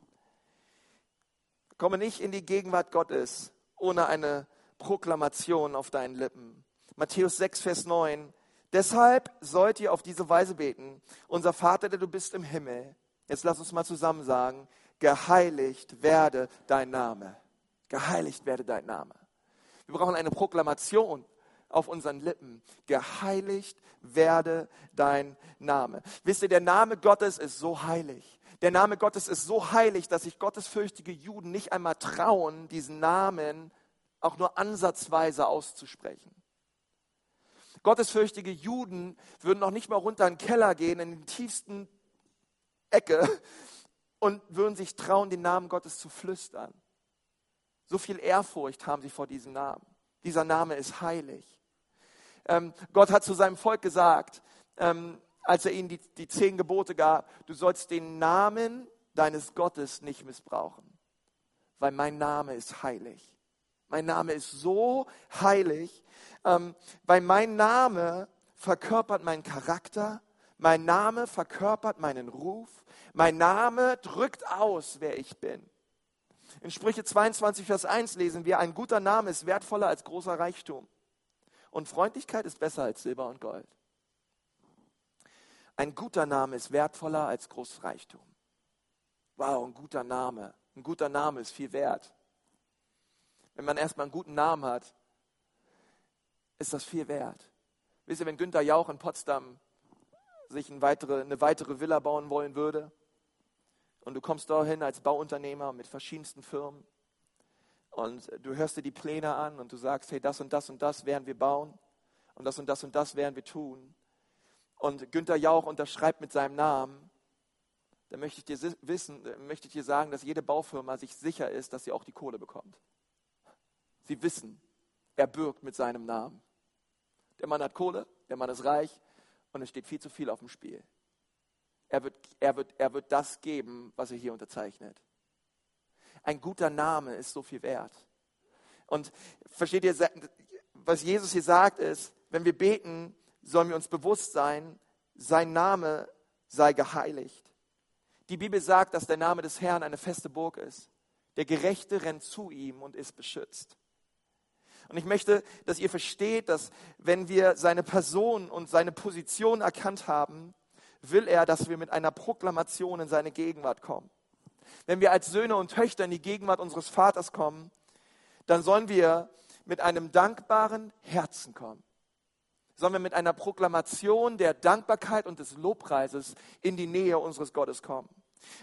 Speaker 1: Komme nicht in die Gegenwart Gottes ohne eine Proklamation auf deinen Lippen. Matthäus 6, Vers 9. Deshalb sollt ihr auf diese Weise beten. Unser Vater, der du bist im Himmel. Jetzt lass uns mal zusammen sagen, geheiligt werde dein Name. Geheiligt werde dein Name. Wir brauchen eine Proklamation auf unseren Lippen. Geheiligt werde dein Name. Wisst ihr, der Name Gottes ist so heilig. Der Name Gottes ist so heilig, dass sich gottesfürchtige Juden nicht einmal trauen, diesen Namen auch nur ansatzweise auszusprechen. Gottesfürchtige Juden würden noch nicht mal runter in den Keller gehen, in den tiefsten Ecke und würden sich trauen, den Namen Gottes zu flüstern. So viel Ehrfurcht haben sie vor diesem Namen. Dieser Name ist heilig. Ähm, Gott hat zu seinem Volk gesagt, ähm, als er ihnen die, die zehn Gebote gab, du sollst den Namen deines Gottes nicht missbrauchen, weil mein Name ist heilig. Mein Name ist so heilig, ähm, weil mein Name verkörpert meinen Charakter, mein Name verkörpert meinen Ruf, mein Name drückt aus, wer ich bin. In Sprüche 22, Vers 1 lesen wir, ein guter Name ist wertvoller als großer Reichtum und Freundlichkeit ist besser als Silber und Gold. Ein guter Name ist wertvoller als großes Reichtum. Wow, ein guter Name. Ein guter Name ist viel wert. Wenn man erstmal einen guten Namen hat, ist das viel wert. Wisst ihr, wenn Günter Jauch in Potsdam sich eine weitere, eine weitere Villa bauen wollen würde und du kommst dahin als Bauunternehmer mit verschiedensten Firmen und du hörst dir die Pläne an und du sagst, hey, das und das und das werden wir bauen und das und das und das werden wir tun. Und Günter Jauch unterschreibt mit seinem Namen, dann möchte ich dir wissen, möchte ich dir sagen, dass jede Baufirma sich sicher ist, dass sie auch die Kohle bekommt. Sie wissen, er bürgt mit seinem Namen. Der Mann hat Kohle, der Mann ist reich und es steht viel zu viel auf dem Spiel. Er wird, er wird, er wird das geben, was er hier unterzeichnet. Ein guter Name ist so viel wert. Und versteht ihr, was Jesus hier sagt, ist, wenn wir beten, sollen wir uns bewusst sein, sein Name sei geheiligt. Die Bibel sagt, dass der Name des Herrn eine feste Burg ist. Der Gerechte rennt zu ihm und ist beschützt. Und ich möchte, dass ihr versteht, dass wenn wir seine Person und seine Position erkannt haben, will er, dass wir mit einer Proklamation in seine Gegenwart kommen. Wenn wir als Söhne und Töchter in die Gegenwart unseres Vaters kommen, dann sollen wir mit einem dankbaren Herzen kommen. Sollen wir mit einer Proklamation der Dankbarkeit und des Lobpreises in die Nähe unseres Gottes kommen.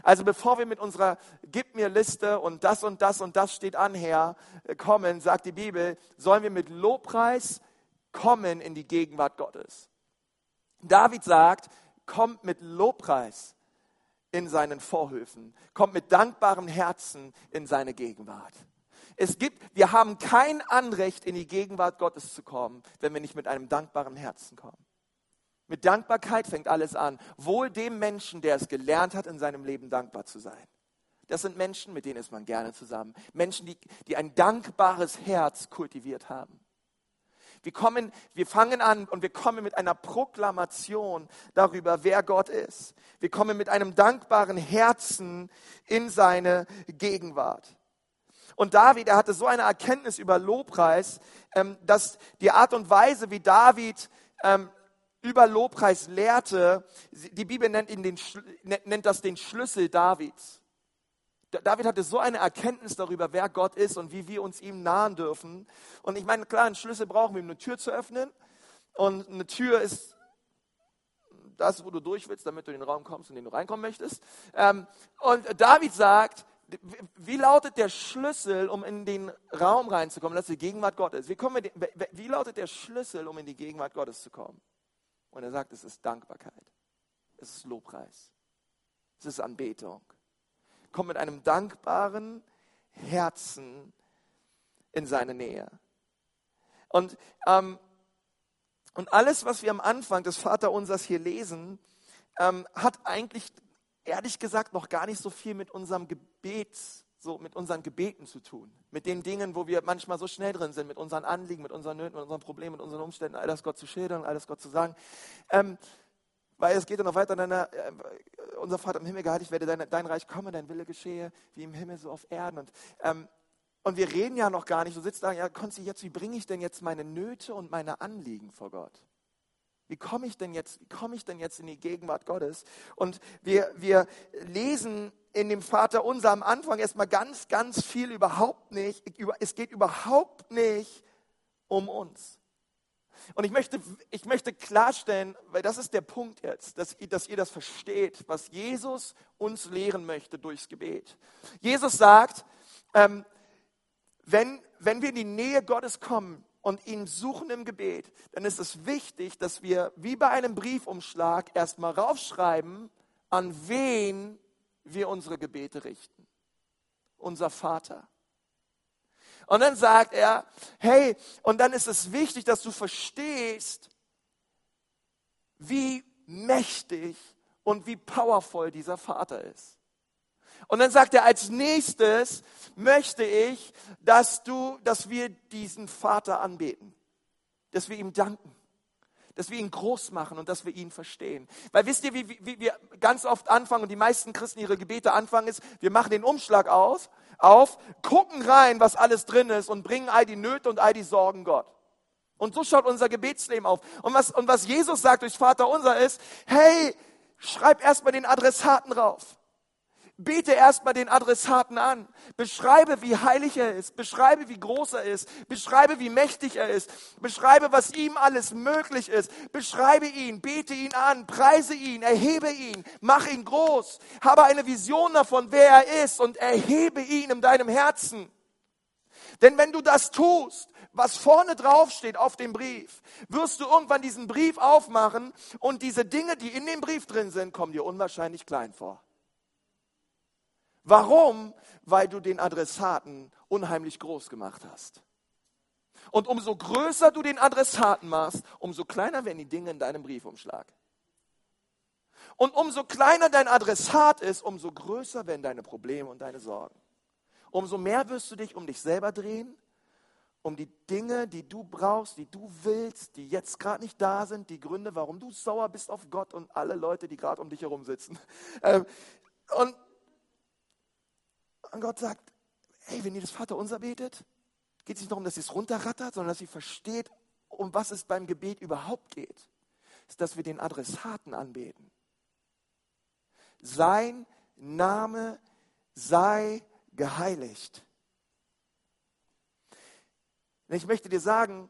Speaker 1: Also bevor wir mit unserer Gib mir Liste und das und das und das steht an her äh, kommen, sagt die Bibel, sollen wir mit Lobpreis kommen in die Gegenwart Gottes. David sagt, kommt mit Lobpreis in seinen Vorhöfen, kommt mit dankbarem Herzen in seine Gegenwart. Es gibt, wir haben kein Anrecht, in die Gegenwart Gottes zu kommen, wenn wir nicht mit einem dankbaren Herzen kommen. Mit Dankbarkeit fängt alles an. Wohl dem Menschen, der es gelernt hat, in seinem Leben dankbar zu sein. Das sind Menschen, mit denen ist man gerne zusammen. Menschen, die, die ein dankbares Herz kultiviert haben. Wir kommen, wir fangen an und wir kommen mit einer Proklamation darüber, wer Gott ist. Wir kommen mit einem dankbaren Herzen in seine Gegenwart. Und David, er hatte so eine Erkenntnis über Lobpreis, ähm, dass die Art und Weise, wie David ähm, über Lobpreis lehrte, die Bibel nennt, ihn den, nennt das den Schlüssel Davids. David hatte so eine Erkenntnis darüber, wer Gott ist und wie wir uns ihm nahen dürfen. Und ich meine, klar, einen Schlüssel brauchen wir, um eine Tür zu öffnen. Und eine Tür ist das, wo du durch willst, damit du in den Raum kommst, in den du reinkommen möchtest. Ähm, und David sagt, wie lautet der Schlüssel, um in den Raum reinzukommen, dass die Gegenwart Gottes? Wie, wir, wie lautet der Schlüssel, um in die Gegenwart Gottes zu kommen? Und er sagt, es ist Dankbarkeit. Es ist Lobpreis. Es ist Anbetung. Komm mit einem dankbaren Herzen in seine Nähe. Und, ähm, und alles, was wir am Anfang des Vaterunsers hier lesen, ähm, hat eigentlich, ehrlich gesagt, noch gar nicht so viel mit unserem Gebets so mit unseren Gebeten zu tun, mit den Dingen, wo wir manchmal so schnell drin sind, mit unseren Anliegen, mit unseren Nöten, mit unseren Problemen, mit unseren Umständen, all das Gott zu schildern, all das Gott zu sagen. Ähm, weil es geht ja noch weiter, deine, äh, unser Vater im Himmel geheiligt werde, dein, dein, Reich komme, dein Wille geschehe, wie im Himmel, so auf Erden. Und, ähm, und wir reden ja noch gar nicht, du sitzt da, ja, Konzi, jetzt, wie bringe ich denn jetzt meine Nöte und meine Anliegen vor Gott? Wie komme ich denn jetzt, wie komme ich denn jetzt in die Gegenwart Gottes? Und wir, wir lesen in dem Vater unser am Anfang erstmal ganz, ganz viel überhaupt nicht, es geht überhaupt nicht um uns. Und ich möchte, ich möchte klarstellen, weil das ist der Punkt jetzt, dass, dass ihr das versteht, was Jesus uns lehren möchte durchs Gebet. Jesus sagt, ähm, wenn, wenn wir in die Nähe Gottes kommen und ihn suchen im Gebet, dann ist es wichtig, dass wir wie bei einem Briefumschlag erstmal raufschreiben, an wen wir unsere Gebete richten. Unser Vater. Und dann sagt er, hey, und dann ist es wichtig, dass du verstehst, wie mächtig und wie powerful dieser Vater ist. Und dann sagt er, als nächstes möchte ich, dass du, dass wir diesen Vater anbeten, dass wir ihm danken, dass wir ihn groß machen und dass wir ihn verstehen. Weil wisst ihr, wie, wie, wie wir ganz oft anfangen und die meisten Christen ihre Gebete anfangen ist, wir machen den Umschlag aus, auf, gucken rein, was alles drin ist und bringen all die Nöte und all die Sorgen Gott. Und so schaut unser Gebetsleben auf. Und was, und was Jesus sagt durch Vater unser ist, hey, schreib erstmal den Adressaten rauf. Bete erstmal den Adressaten an. Beschreibe, wie heilig er ist. Beschreibe, wie groß er ist. Beschreibe, wie mächtig er ist. Beschreibe, was ihm alles möglich ist. Beschreibe ihn, bete ihn an, preise ihn, erhebe ihn, mach ihn groß. Habe eine Vision davon, wer er ist und erhebe ihn in deinem Herzen. Denn wenn du das tust, was vorne drauf steht auf dem Brief, wirst du irgendwann diesen Brief aufmachen und diese Dinge, die in dem Brief drin sind, kommen dir unwahrscheinlich klein vor. Warum? Weil du den Adressaten unheimlich groß gemacht hast. Und umso größer du den Adressaten machst, umso kleiner werden die Dinge in deinem Briefumschlag. Und umso kleiner dein Adressat ist, umso größer werden deine Probleme und deine Sorgen. Umso mehr wirst du dich um dich selber drehen, um die Dinge, die du brauchst, die du willst, die jetzt gerade nicht da sind, die Gründe, warum du sauer bist auf Gott und alle Leute, die gerade um dich herum sitzen. Ähm, und und Gott sagt, hey, wenn ihr das Vaterunser betet, geht es nicht darum, dass ihr es runterrattert, sondern dass ihr versteht, um was es beim Gebet überhaupt geht. Ist, dass wir den Adressaten anbeten. Sein Name sei geheiligt. Ich möchte dir sagen,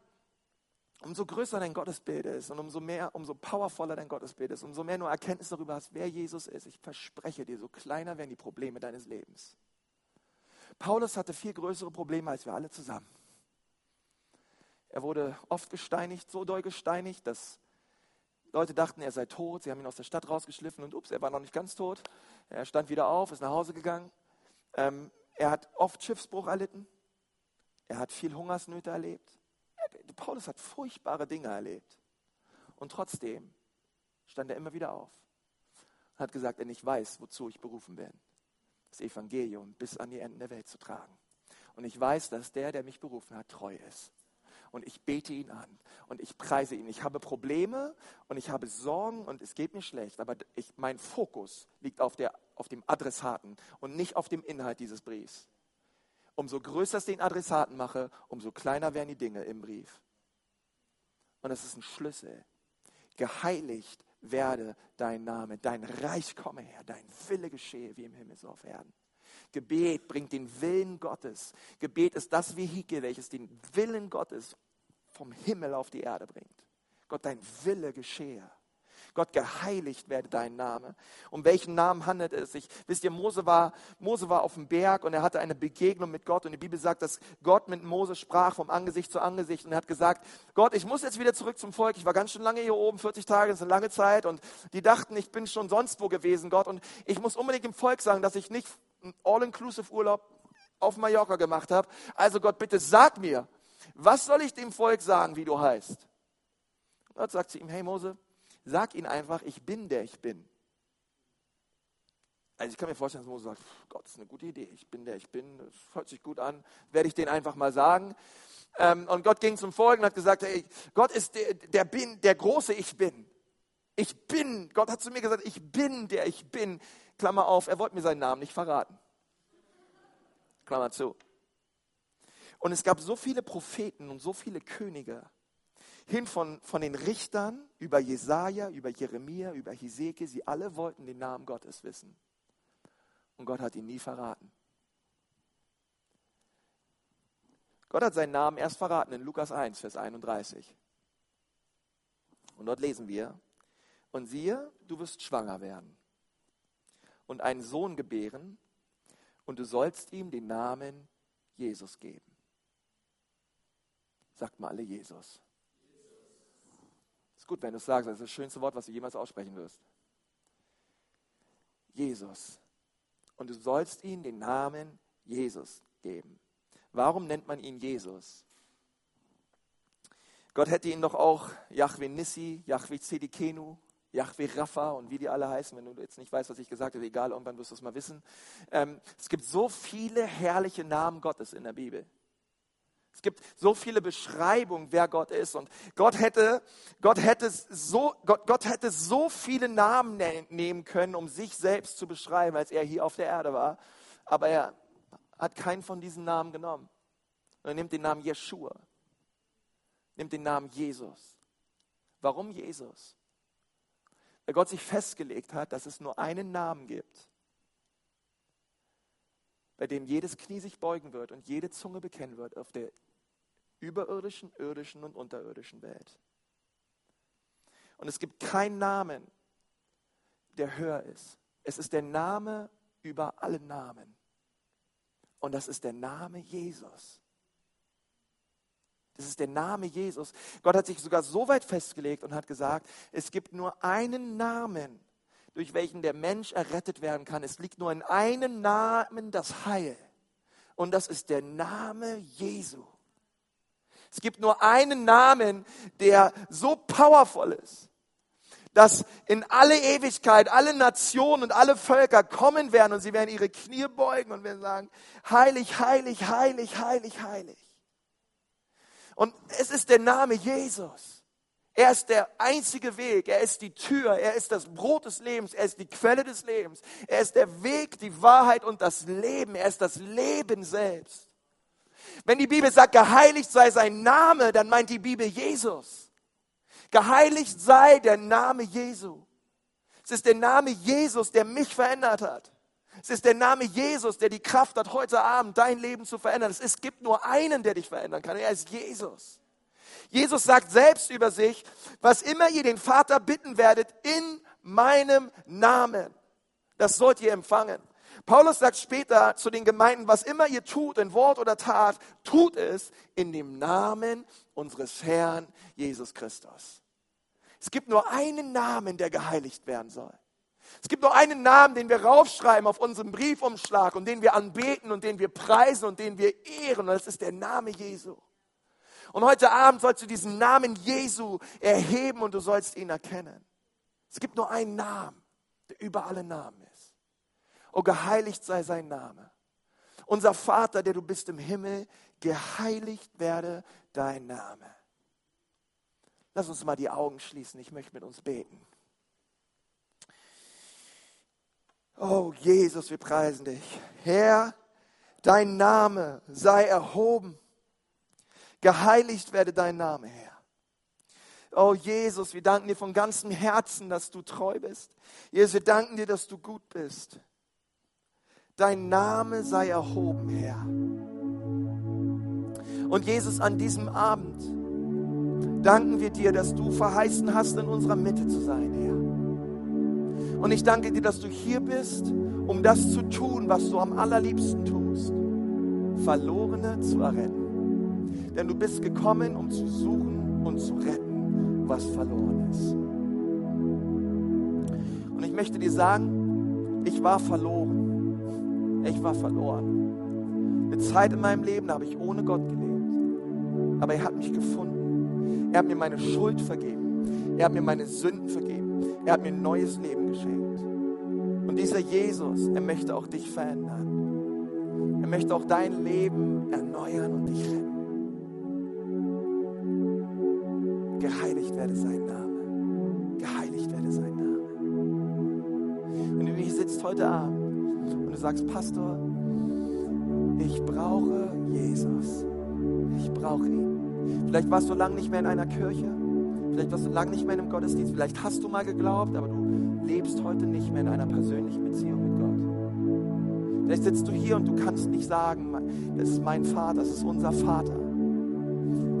Speaker 1: umso größer dein Gottesbild ist und umso mehr, umso powervoller dein Gottesbild ist, umso mehr du Erkenntnis darüber hast, wer Jesus ist, ich verspreche dir, so kleiner werden die Probleme deines Lebens. Paulus hatte viel größere Probleme als wir alle zusammen. Er wurde oft gesteinigt, so doll gesteinigt, dass Leute dachten, er sei tot. Sie haben ihn aus der Stadt rausgeschliffen und ups, er war noch nicht ganz tot. Er stand wieder auf, ist nach Hause gegangen. Ähm, er hat oft Schiffsbruch erlitten. Er hat viel Hungersnöte erlebt. Paulus hat furchtbare Dinge erlebt. Und trotzdem stand er immer wieder auf und hat gesagt, denn ich weiß, wozu ich berufen bin das Evangelium bis an die Enden der Welt zu tragen. Und ich weiß, dass der, der mich berufen hat, treu ist. Und ich bete ihn an und ich preise ihn. Ich habe Probleme und ich habe Sorgen und es geht mir schlecht, aber ich, mein Fokus liegt auf, der, auf dem Adressaten und nicht auf dem Inhalt dieses Briefs. Umso größer ich den Adressaten mache, umso kleiner werden die Dinge im Brief. Und das ist ein Schlüssel. Geheiligt werde dein Name, dein Reich komme her, dein Wille geschehe wie im Himmel so auf Erden. Gebet bringt den Willen Gottes. Gebet ist das Vehikel, welches den Willen Gottes vom Himmel auf die Erde bringt. Gott, dein Wille geschehe. Gott, geheiligt werde dein Name. Um welchen Namen handelt es sich? Wisst ihr, Mose war, Mose war auf dem Berg und er hatte eine Begegnung mit Gott. Und die Bibel sagt, dass Gott mit Mose sprach vom Angesicht zu Angesicht und er hat gesagt, Gott, ich muss jetzt wieder zurück zum Volk. Ich war ganz schön lange hier oben, 40 Tage, das ist eine lange Zeit. Und die dachten, ich bin schon sonst wo gewesen, Gott. Und ich muss unbedingt dem Volk sagen, dass ich nicht All-Inclusive-Urlaub auf Mallorca gemacht habe. Also Gott, bitte sag mir, was soll ich dem Volk sagen, wie du heißt? Gott sagt zu ihm, hey Mose, Sag ihnen einfach, ich bin der ich bin. Also ich kann mir vorstellen, dass Mose sagt, Gott, das ist eine gute Idee, ich bin der ich bin, das hört sich gut an, werde ich denen einfach mal sagen. Ähm, und Gott ging zum Volk und hat gesagt, hey, Gott ist der, der, bin, der große Ich bin. Ich bin, Gott hat zu mir gesagt, ich bin der ich bin. Klammer auf, er wollte mir seinen Namen nicht verraten. Klammer zu. Und es gab so viele Propheten und so viele Könige, hin von, von den Richtern über Jesaja, über Jeremia, über Hiseke. Sie alle wollten den Namen Gottes wissen. Und Gott hat ihn nie verraten. Gott hat seinen Namen erst verraten in Lukas 1, Vers 31. Und dort lesen wir, und siehe, du wirst schwanger werden und einen Sohn gebären, und du sollst ihm den Namen Jesus geben. Sagt mal alle Jesus. Ist gut, wenn du es sagst. Das ist das schönste Wort, was du jemals aussprechen wirst. Jesus. Und du sollst ihm den Namen Jesus geben. Warum nennt man ihn Jesus? Gott hätte ihn doch auch Yahweh Nissi, Yahweh Zedikenu, Yahweh Rapha und wie die alle heißen. Wenn du jetzt nicht weißt, was ich gesagt habe, egal, irgendwann wirst du es mal wissen. Ähm, es gibt so viele herrliche Namen Gottes in der Bibel. Es gibt so viele Beschreibungen, wer Gott ist. Und Gott hätte, Gott hätte, so, Gott, Gott hätte so viele Namen ne-, nehmen können, um sich selbst zu beschreiben, als er hier auf der Erde war. Aber er hat keinen von diesen Namen genommen. Und er nimmt den Namen Jeshua, nimmt den Namen Jesus. Warum Jesus? Weil Gott sich festgelegt hat, dass es nur einen Namen gibt, bei dem jedes Knie sich beugen wird und jede Zunge bekennen wird auf der überirdischen, irdischen und unterirdischen Welt. Und es gibt keinen Namen, der höher ist. Es ist der Name über alle Namen. Und das ist der Name Jesus. Das ist der Name Jesus. Gott hat sich sogar so weit festgelegt und hat gesagt, es gibt nur einen Namen, durch welchen der Mensch errettet werden kann. Es liegt nur in einem Namen das Heil. Und das ist der Name Jesu. Es gibt nur einen Namen, der so powerful ist, dass in alle Ewigkeit alle Nationen und alle Völker kommen werden und sie werden ihre Knie beugen und werden sagen, heilig, heilig, heilig, heilig, heilig. Und es ist der Name Jesus. Er ist der einzige Weg, er ist die Tür, er ist das Brot des Lebens, er ist die Quelle des Lebens, er ist der Weg, die Wahrheit und das Leben, er ist das Leben selbst. Wenn die Bibel sagt, geheiligt sei sein Name, dann meint die Bibel Jesus. Geheiligt sei der Name Jesu. Es ist der Name Jesus, der mich verändert hat. Es ist der Name Jesus, der die Kraft hat, heute Abend dein Leben zu verändern. Es gibt nur einen, der dich verändern kann. Er ist Jesus. Jesus sagt selbst über sich, was immer ihr den Vater bitten werdet in meinem Namen, das sollt ihr empfangen. Paulus sagt später zu den Gemeinden, was immer ihr tut in Wort oder Tat, tut es in dem Namen unseres Herrn Jesus Christus. Es gibt nur einen Namen, der geheiligt werden soll. Es gibt nur einen Namen, den wir raufschreiben auf unserem Briefumschlag und den wir anbeten und den wir preisen und den wir ehren. Und das ist der Name Jesu. Und heute Abend sollst du diesen Namen Jesu erheben und du sollst ihn erkennen. Es gibt nur einen Namen, der über alle Namen ist. Oh, geheiligt sei sein Name. Unser Vater, der du bist im Himmel, geheiligt werde dein Name. Lass uns mal die Augen schließen. Ich möchte mit uns beten. Oh Jesus, wir preisen dich. Herr, dein Name sei erhoben. Geheiligt werde dein Name, Herr. Oh Jesus, wir danken dir von ganzem Herzen, dass du treu bist. Jesus, wir danken dir, dass du gut bist. Dein Name sei erhoben, Herr. Und Jesus, an diesem Abend danken wir dir, dass du verheißen hast, in unserer Mitte zu sein, Herr. Und ich danke dir, dass du hier bist, um das zu tun, was du am allerliebsten tust. Verlorene zu erretten. Denn du bist gekommen, um zu suchen und zu retten, was verloren ist. Und ich möchte dir sagen, ich war verloren. Ich war verloren. Eine Zeit in meinem Leben habe ich ohne Gott gelebt. Aber er hat mich gefunden. Er hat mir meine Schuld vergeben. Er hat mir meine Sünden vergeben. Er hat mir ein neues Leben geschenkt. Und dieser Jesus, er möchte auch dich verändern. Er möchte auch dein Leben erneuern und dich retten. Geheiligt werde sein Name. Geheiligt werde sein Name. Wenn du hier sitzt heute Abend sagst, Pastor, ich brauche Jesus. Ich brauche ihn. Vielleicht warst du lange nicht mehr in einer Kirche. Vielleicht warst du lange nicht mehr in einem Gottesdienst. Vielleicht hast du mal geglaubt, aber du lebst heute nicht mehr in einer persönlichen Beziehung mit Gott. Vielleicht sitzt du hier und du kannst nicht sagen, das ist mein Vater, das ist unser Vater.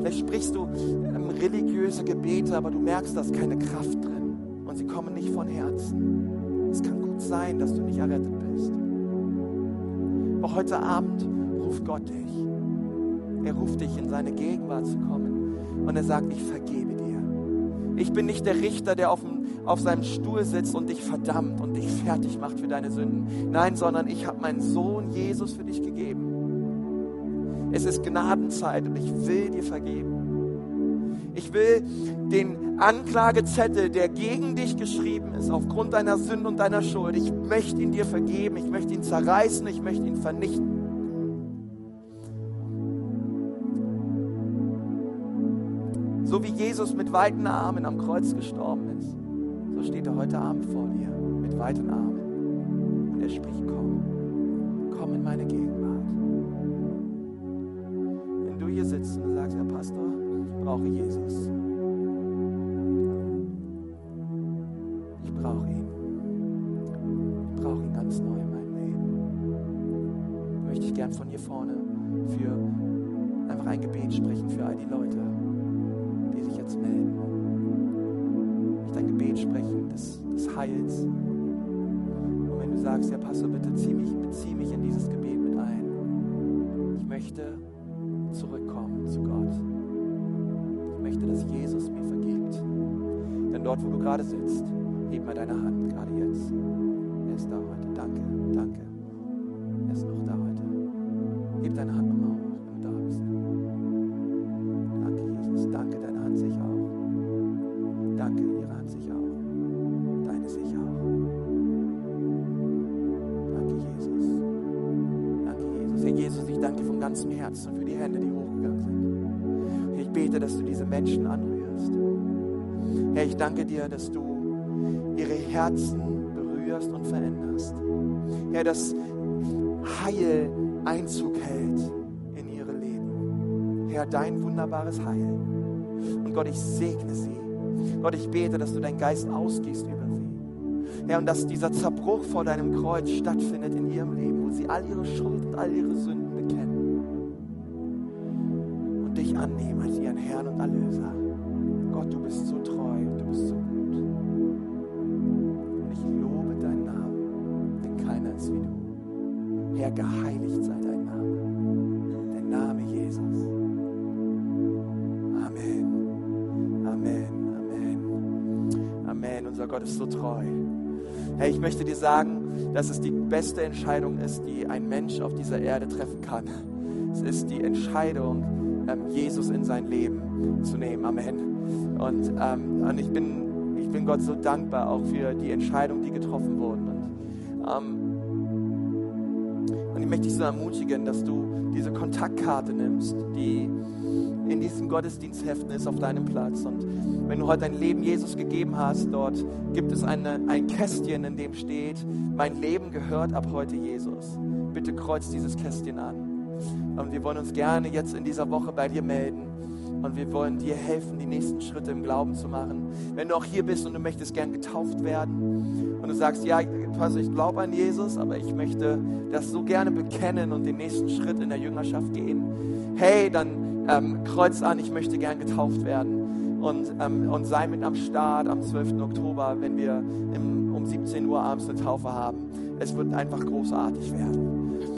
Speaker 1: Vielleicht sprichst du ähm, religiöse Gebete, aber du merkst, da ist keine Kraft drin und sie kommen nicht von Herzen. Es kann gut sein, dass du nicht errettet bist. Aber heute Abend ruft Gott dich. Er ruft dich, in seine Gegenwart zu kommen. Und er sagt, ich vergebe dir. Ich bin nicht der Richter, der auf, dem, auf seinem Stuhl sitzt und dich verdammt und dich fertig macht für deine Sünden. Nein, sondern ich habe meinen Sohn Jesus für dich gegeben. Es ist Gnadenzeit und ich will dir vergeben. Ich will den Anklagezettel, der gegen dich geschrieben ist, aufgrund deiner Sünde und deiner Schuld, ich möchte ihn dir vergeben, ich möchte ihn zerreißen, ich möchte ihn vernichten. So wie Jesus mit weiten Armen am Kreuz gestorben ist, so steht er heute Abend vor dir mit weiten Armen. Und er spricht, komm, komm in meine Gegenwart. Wenn du hier sitzt und sagst, Herr Pastor, brauche Jesus. Ich brauche ihn. Ich brauche ihn ganz neu in meinem Leben. Möchte ich gern von hier vorne für einfach ein Gebet sprechen für all die Leute, die sich jetzt melden. Ich möchte ein Gebet sprechen des, des Heils. Und wenn du sagst, ja Pastor, bitte zieh mich, bezieh mich in dieses Gebet mit ein. Ich möchte dort, wo du gerade sitzt, heb mal deine Hand, gerade jetzt. Er ist da heute. Danke, danke. Er ist noch da heute. Heb deine Hand nochmal hoch, wenn du da bist. Danke, Jesus. Danke, deine Hand sich auch. Danke, ihre Hand sich auch. Deine sich auch. Danke, Jesus. Danke, Jesus. Herr Jesus, ich danke dir von ganzem Herzen für die Hände, die hochgegangen sind. Ich bete, dass du diese Menschen anrührst. Herr, ich danke dir, dass du ihre Herzen berührst und veränderst. Herr, dass Heil Einzug hält in ihre Leben. Herr, dein wunderbares Heil. Und Gott, ich segne sie. Gott, ich bete, dass du deinen Geist ausgehst über sie. Herr, und dass dieser Zerbruch vor deinem Kreuz stattfindet in ihrem Leben, wo sie all ihre Schuld und all ihre Sünden bekennen und dich annehmen als ihren Herrn und Erlöser. Gott, du bist so treu und du bist so gut. Und ich lobe deinen Namen, denn keiner ist wie du. Herr, geheiligt sei dein Name, der Name Jesus. Amen, Amen, Amen, Amen. Unser Gott ist so treu. Hey, ich möchte dir sagen, dass es die beste Entscheidung ist, die ein Mensch auf dieser Erde treffen kann. Es ist die Entscheidung, ähm, Jesus in sein Leben zu nehmen. Amen. Und, ähm, und ich, bin, ich bin Gott so dankbar auch für die Entscheidungen, die getroffen wurden. Und, ähm, und ich möchte dich so ermutigen, dass du diese Kontaktkarte nimmst, die in diesen Gottesdienstheften ist auf deinem Platz. Und wenn du heute dein Leben Jesus gegeben hast, dort gibt es eine, ein Kästchen, in dem steht, mein Leben gehört ab heute Jesus. Bitte kreuz dieses Kästchen an. Und wir wollen uns gerne jetzt in dieser Woche bei dir melden. Und wir wollen dir helfen, die nächsten Schritte im Glauben zu machen. Wenn du auch hier bist und du möchtest gern getauft werden und du sagst, ja, Pastor, ich glaube an Jesus, aber ich möchte das so gerne bekennen und den nächsten Schritt in der Jüngerschaft gehen. Hey, dann ähm, kreuz an, ich möchte gern getauft werden. Und, ähm, und sei mit am Start am 12. Oktober, wenn wir im, um 17 Uhr abends eine Taufe haben. Es wird einfach großartig werden.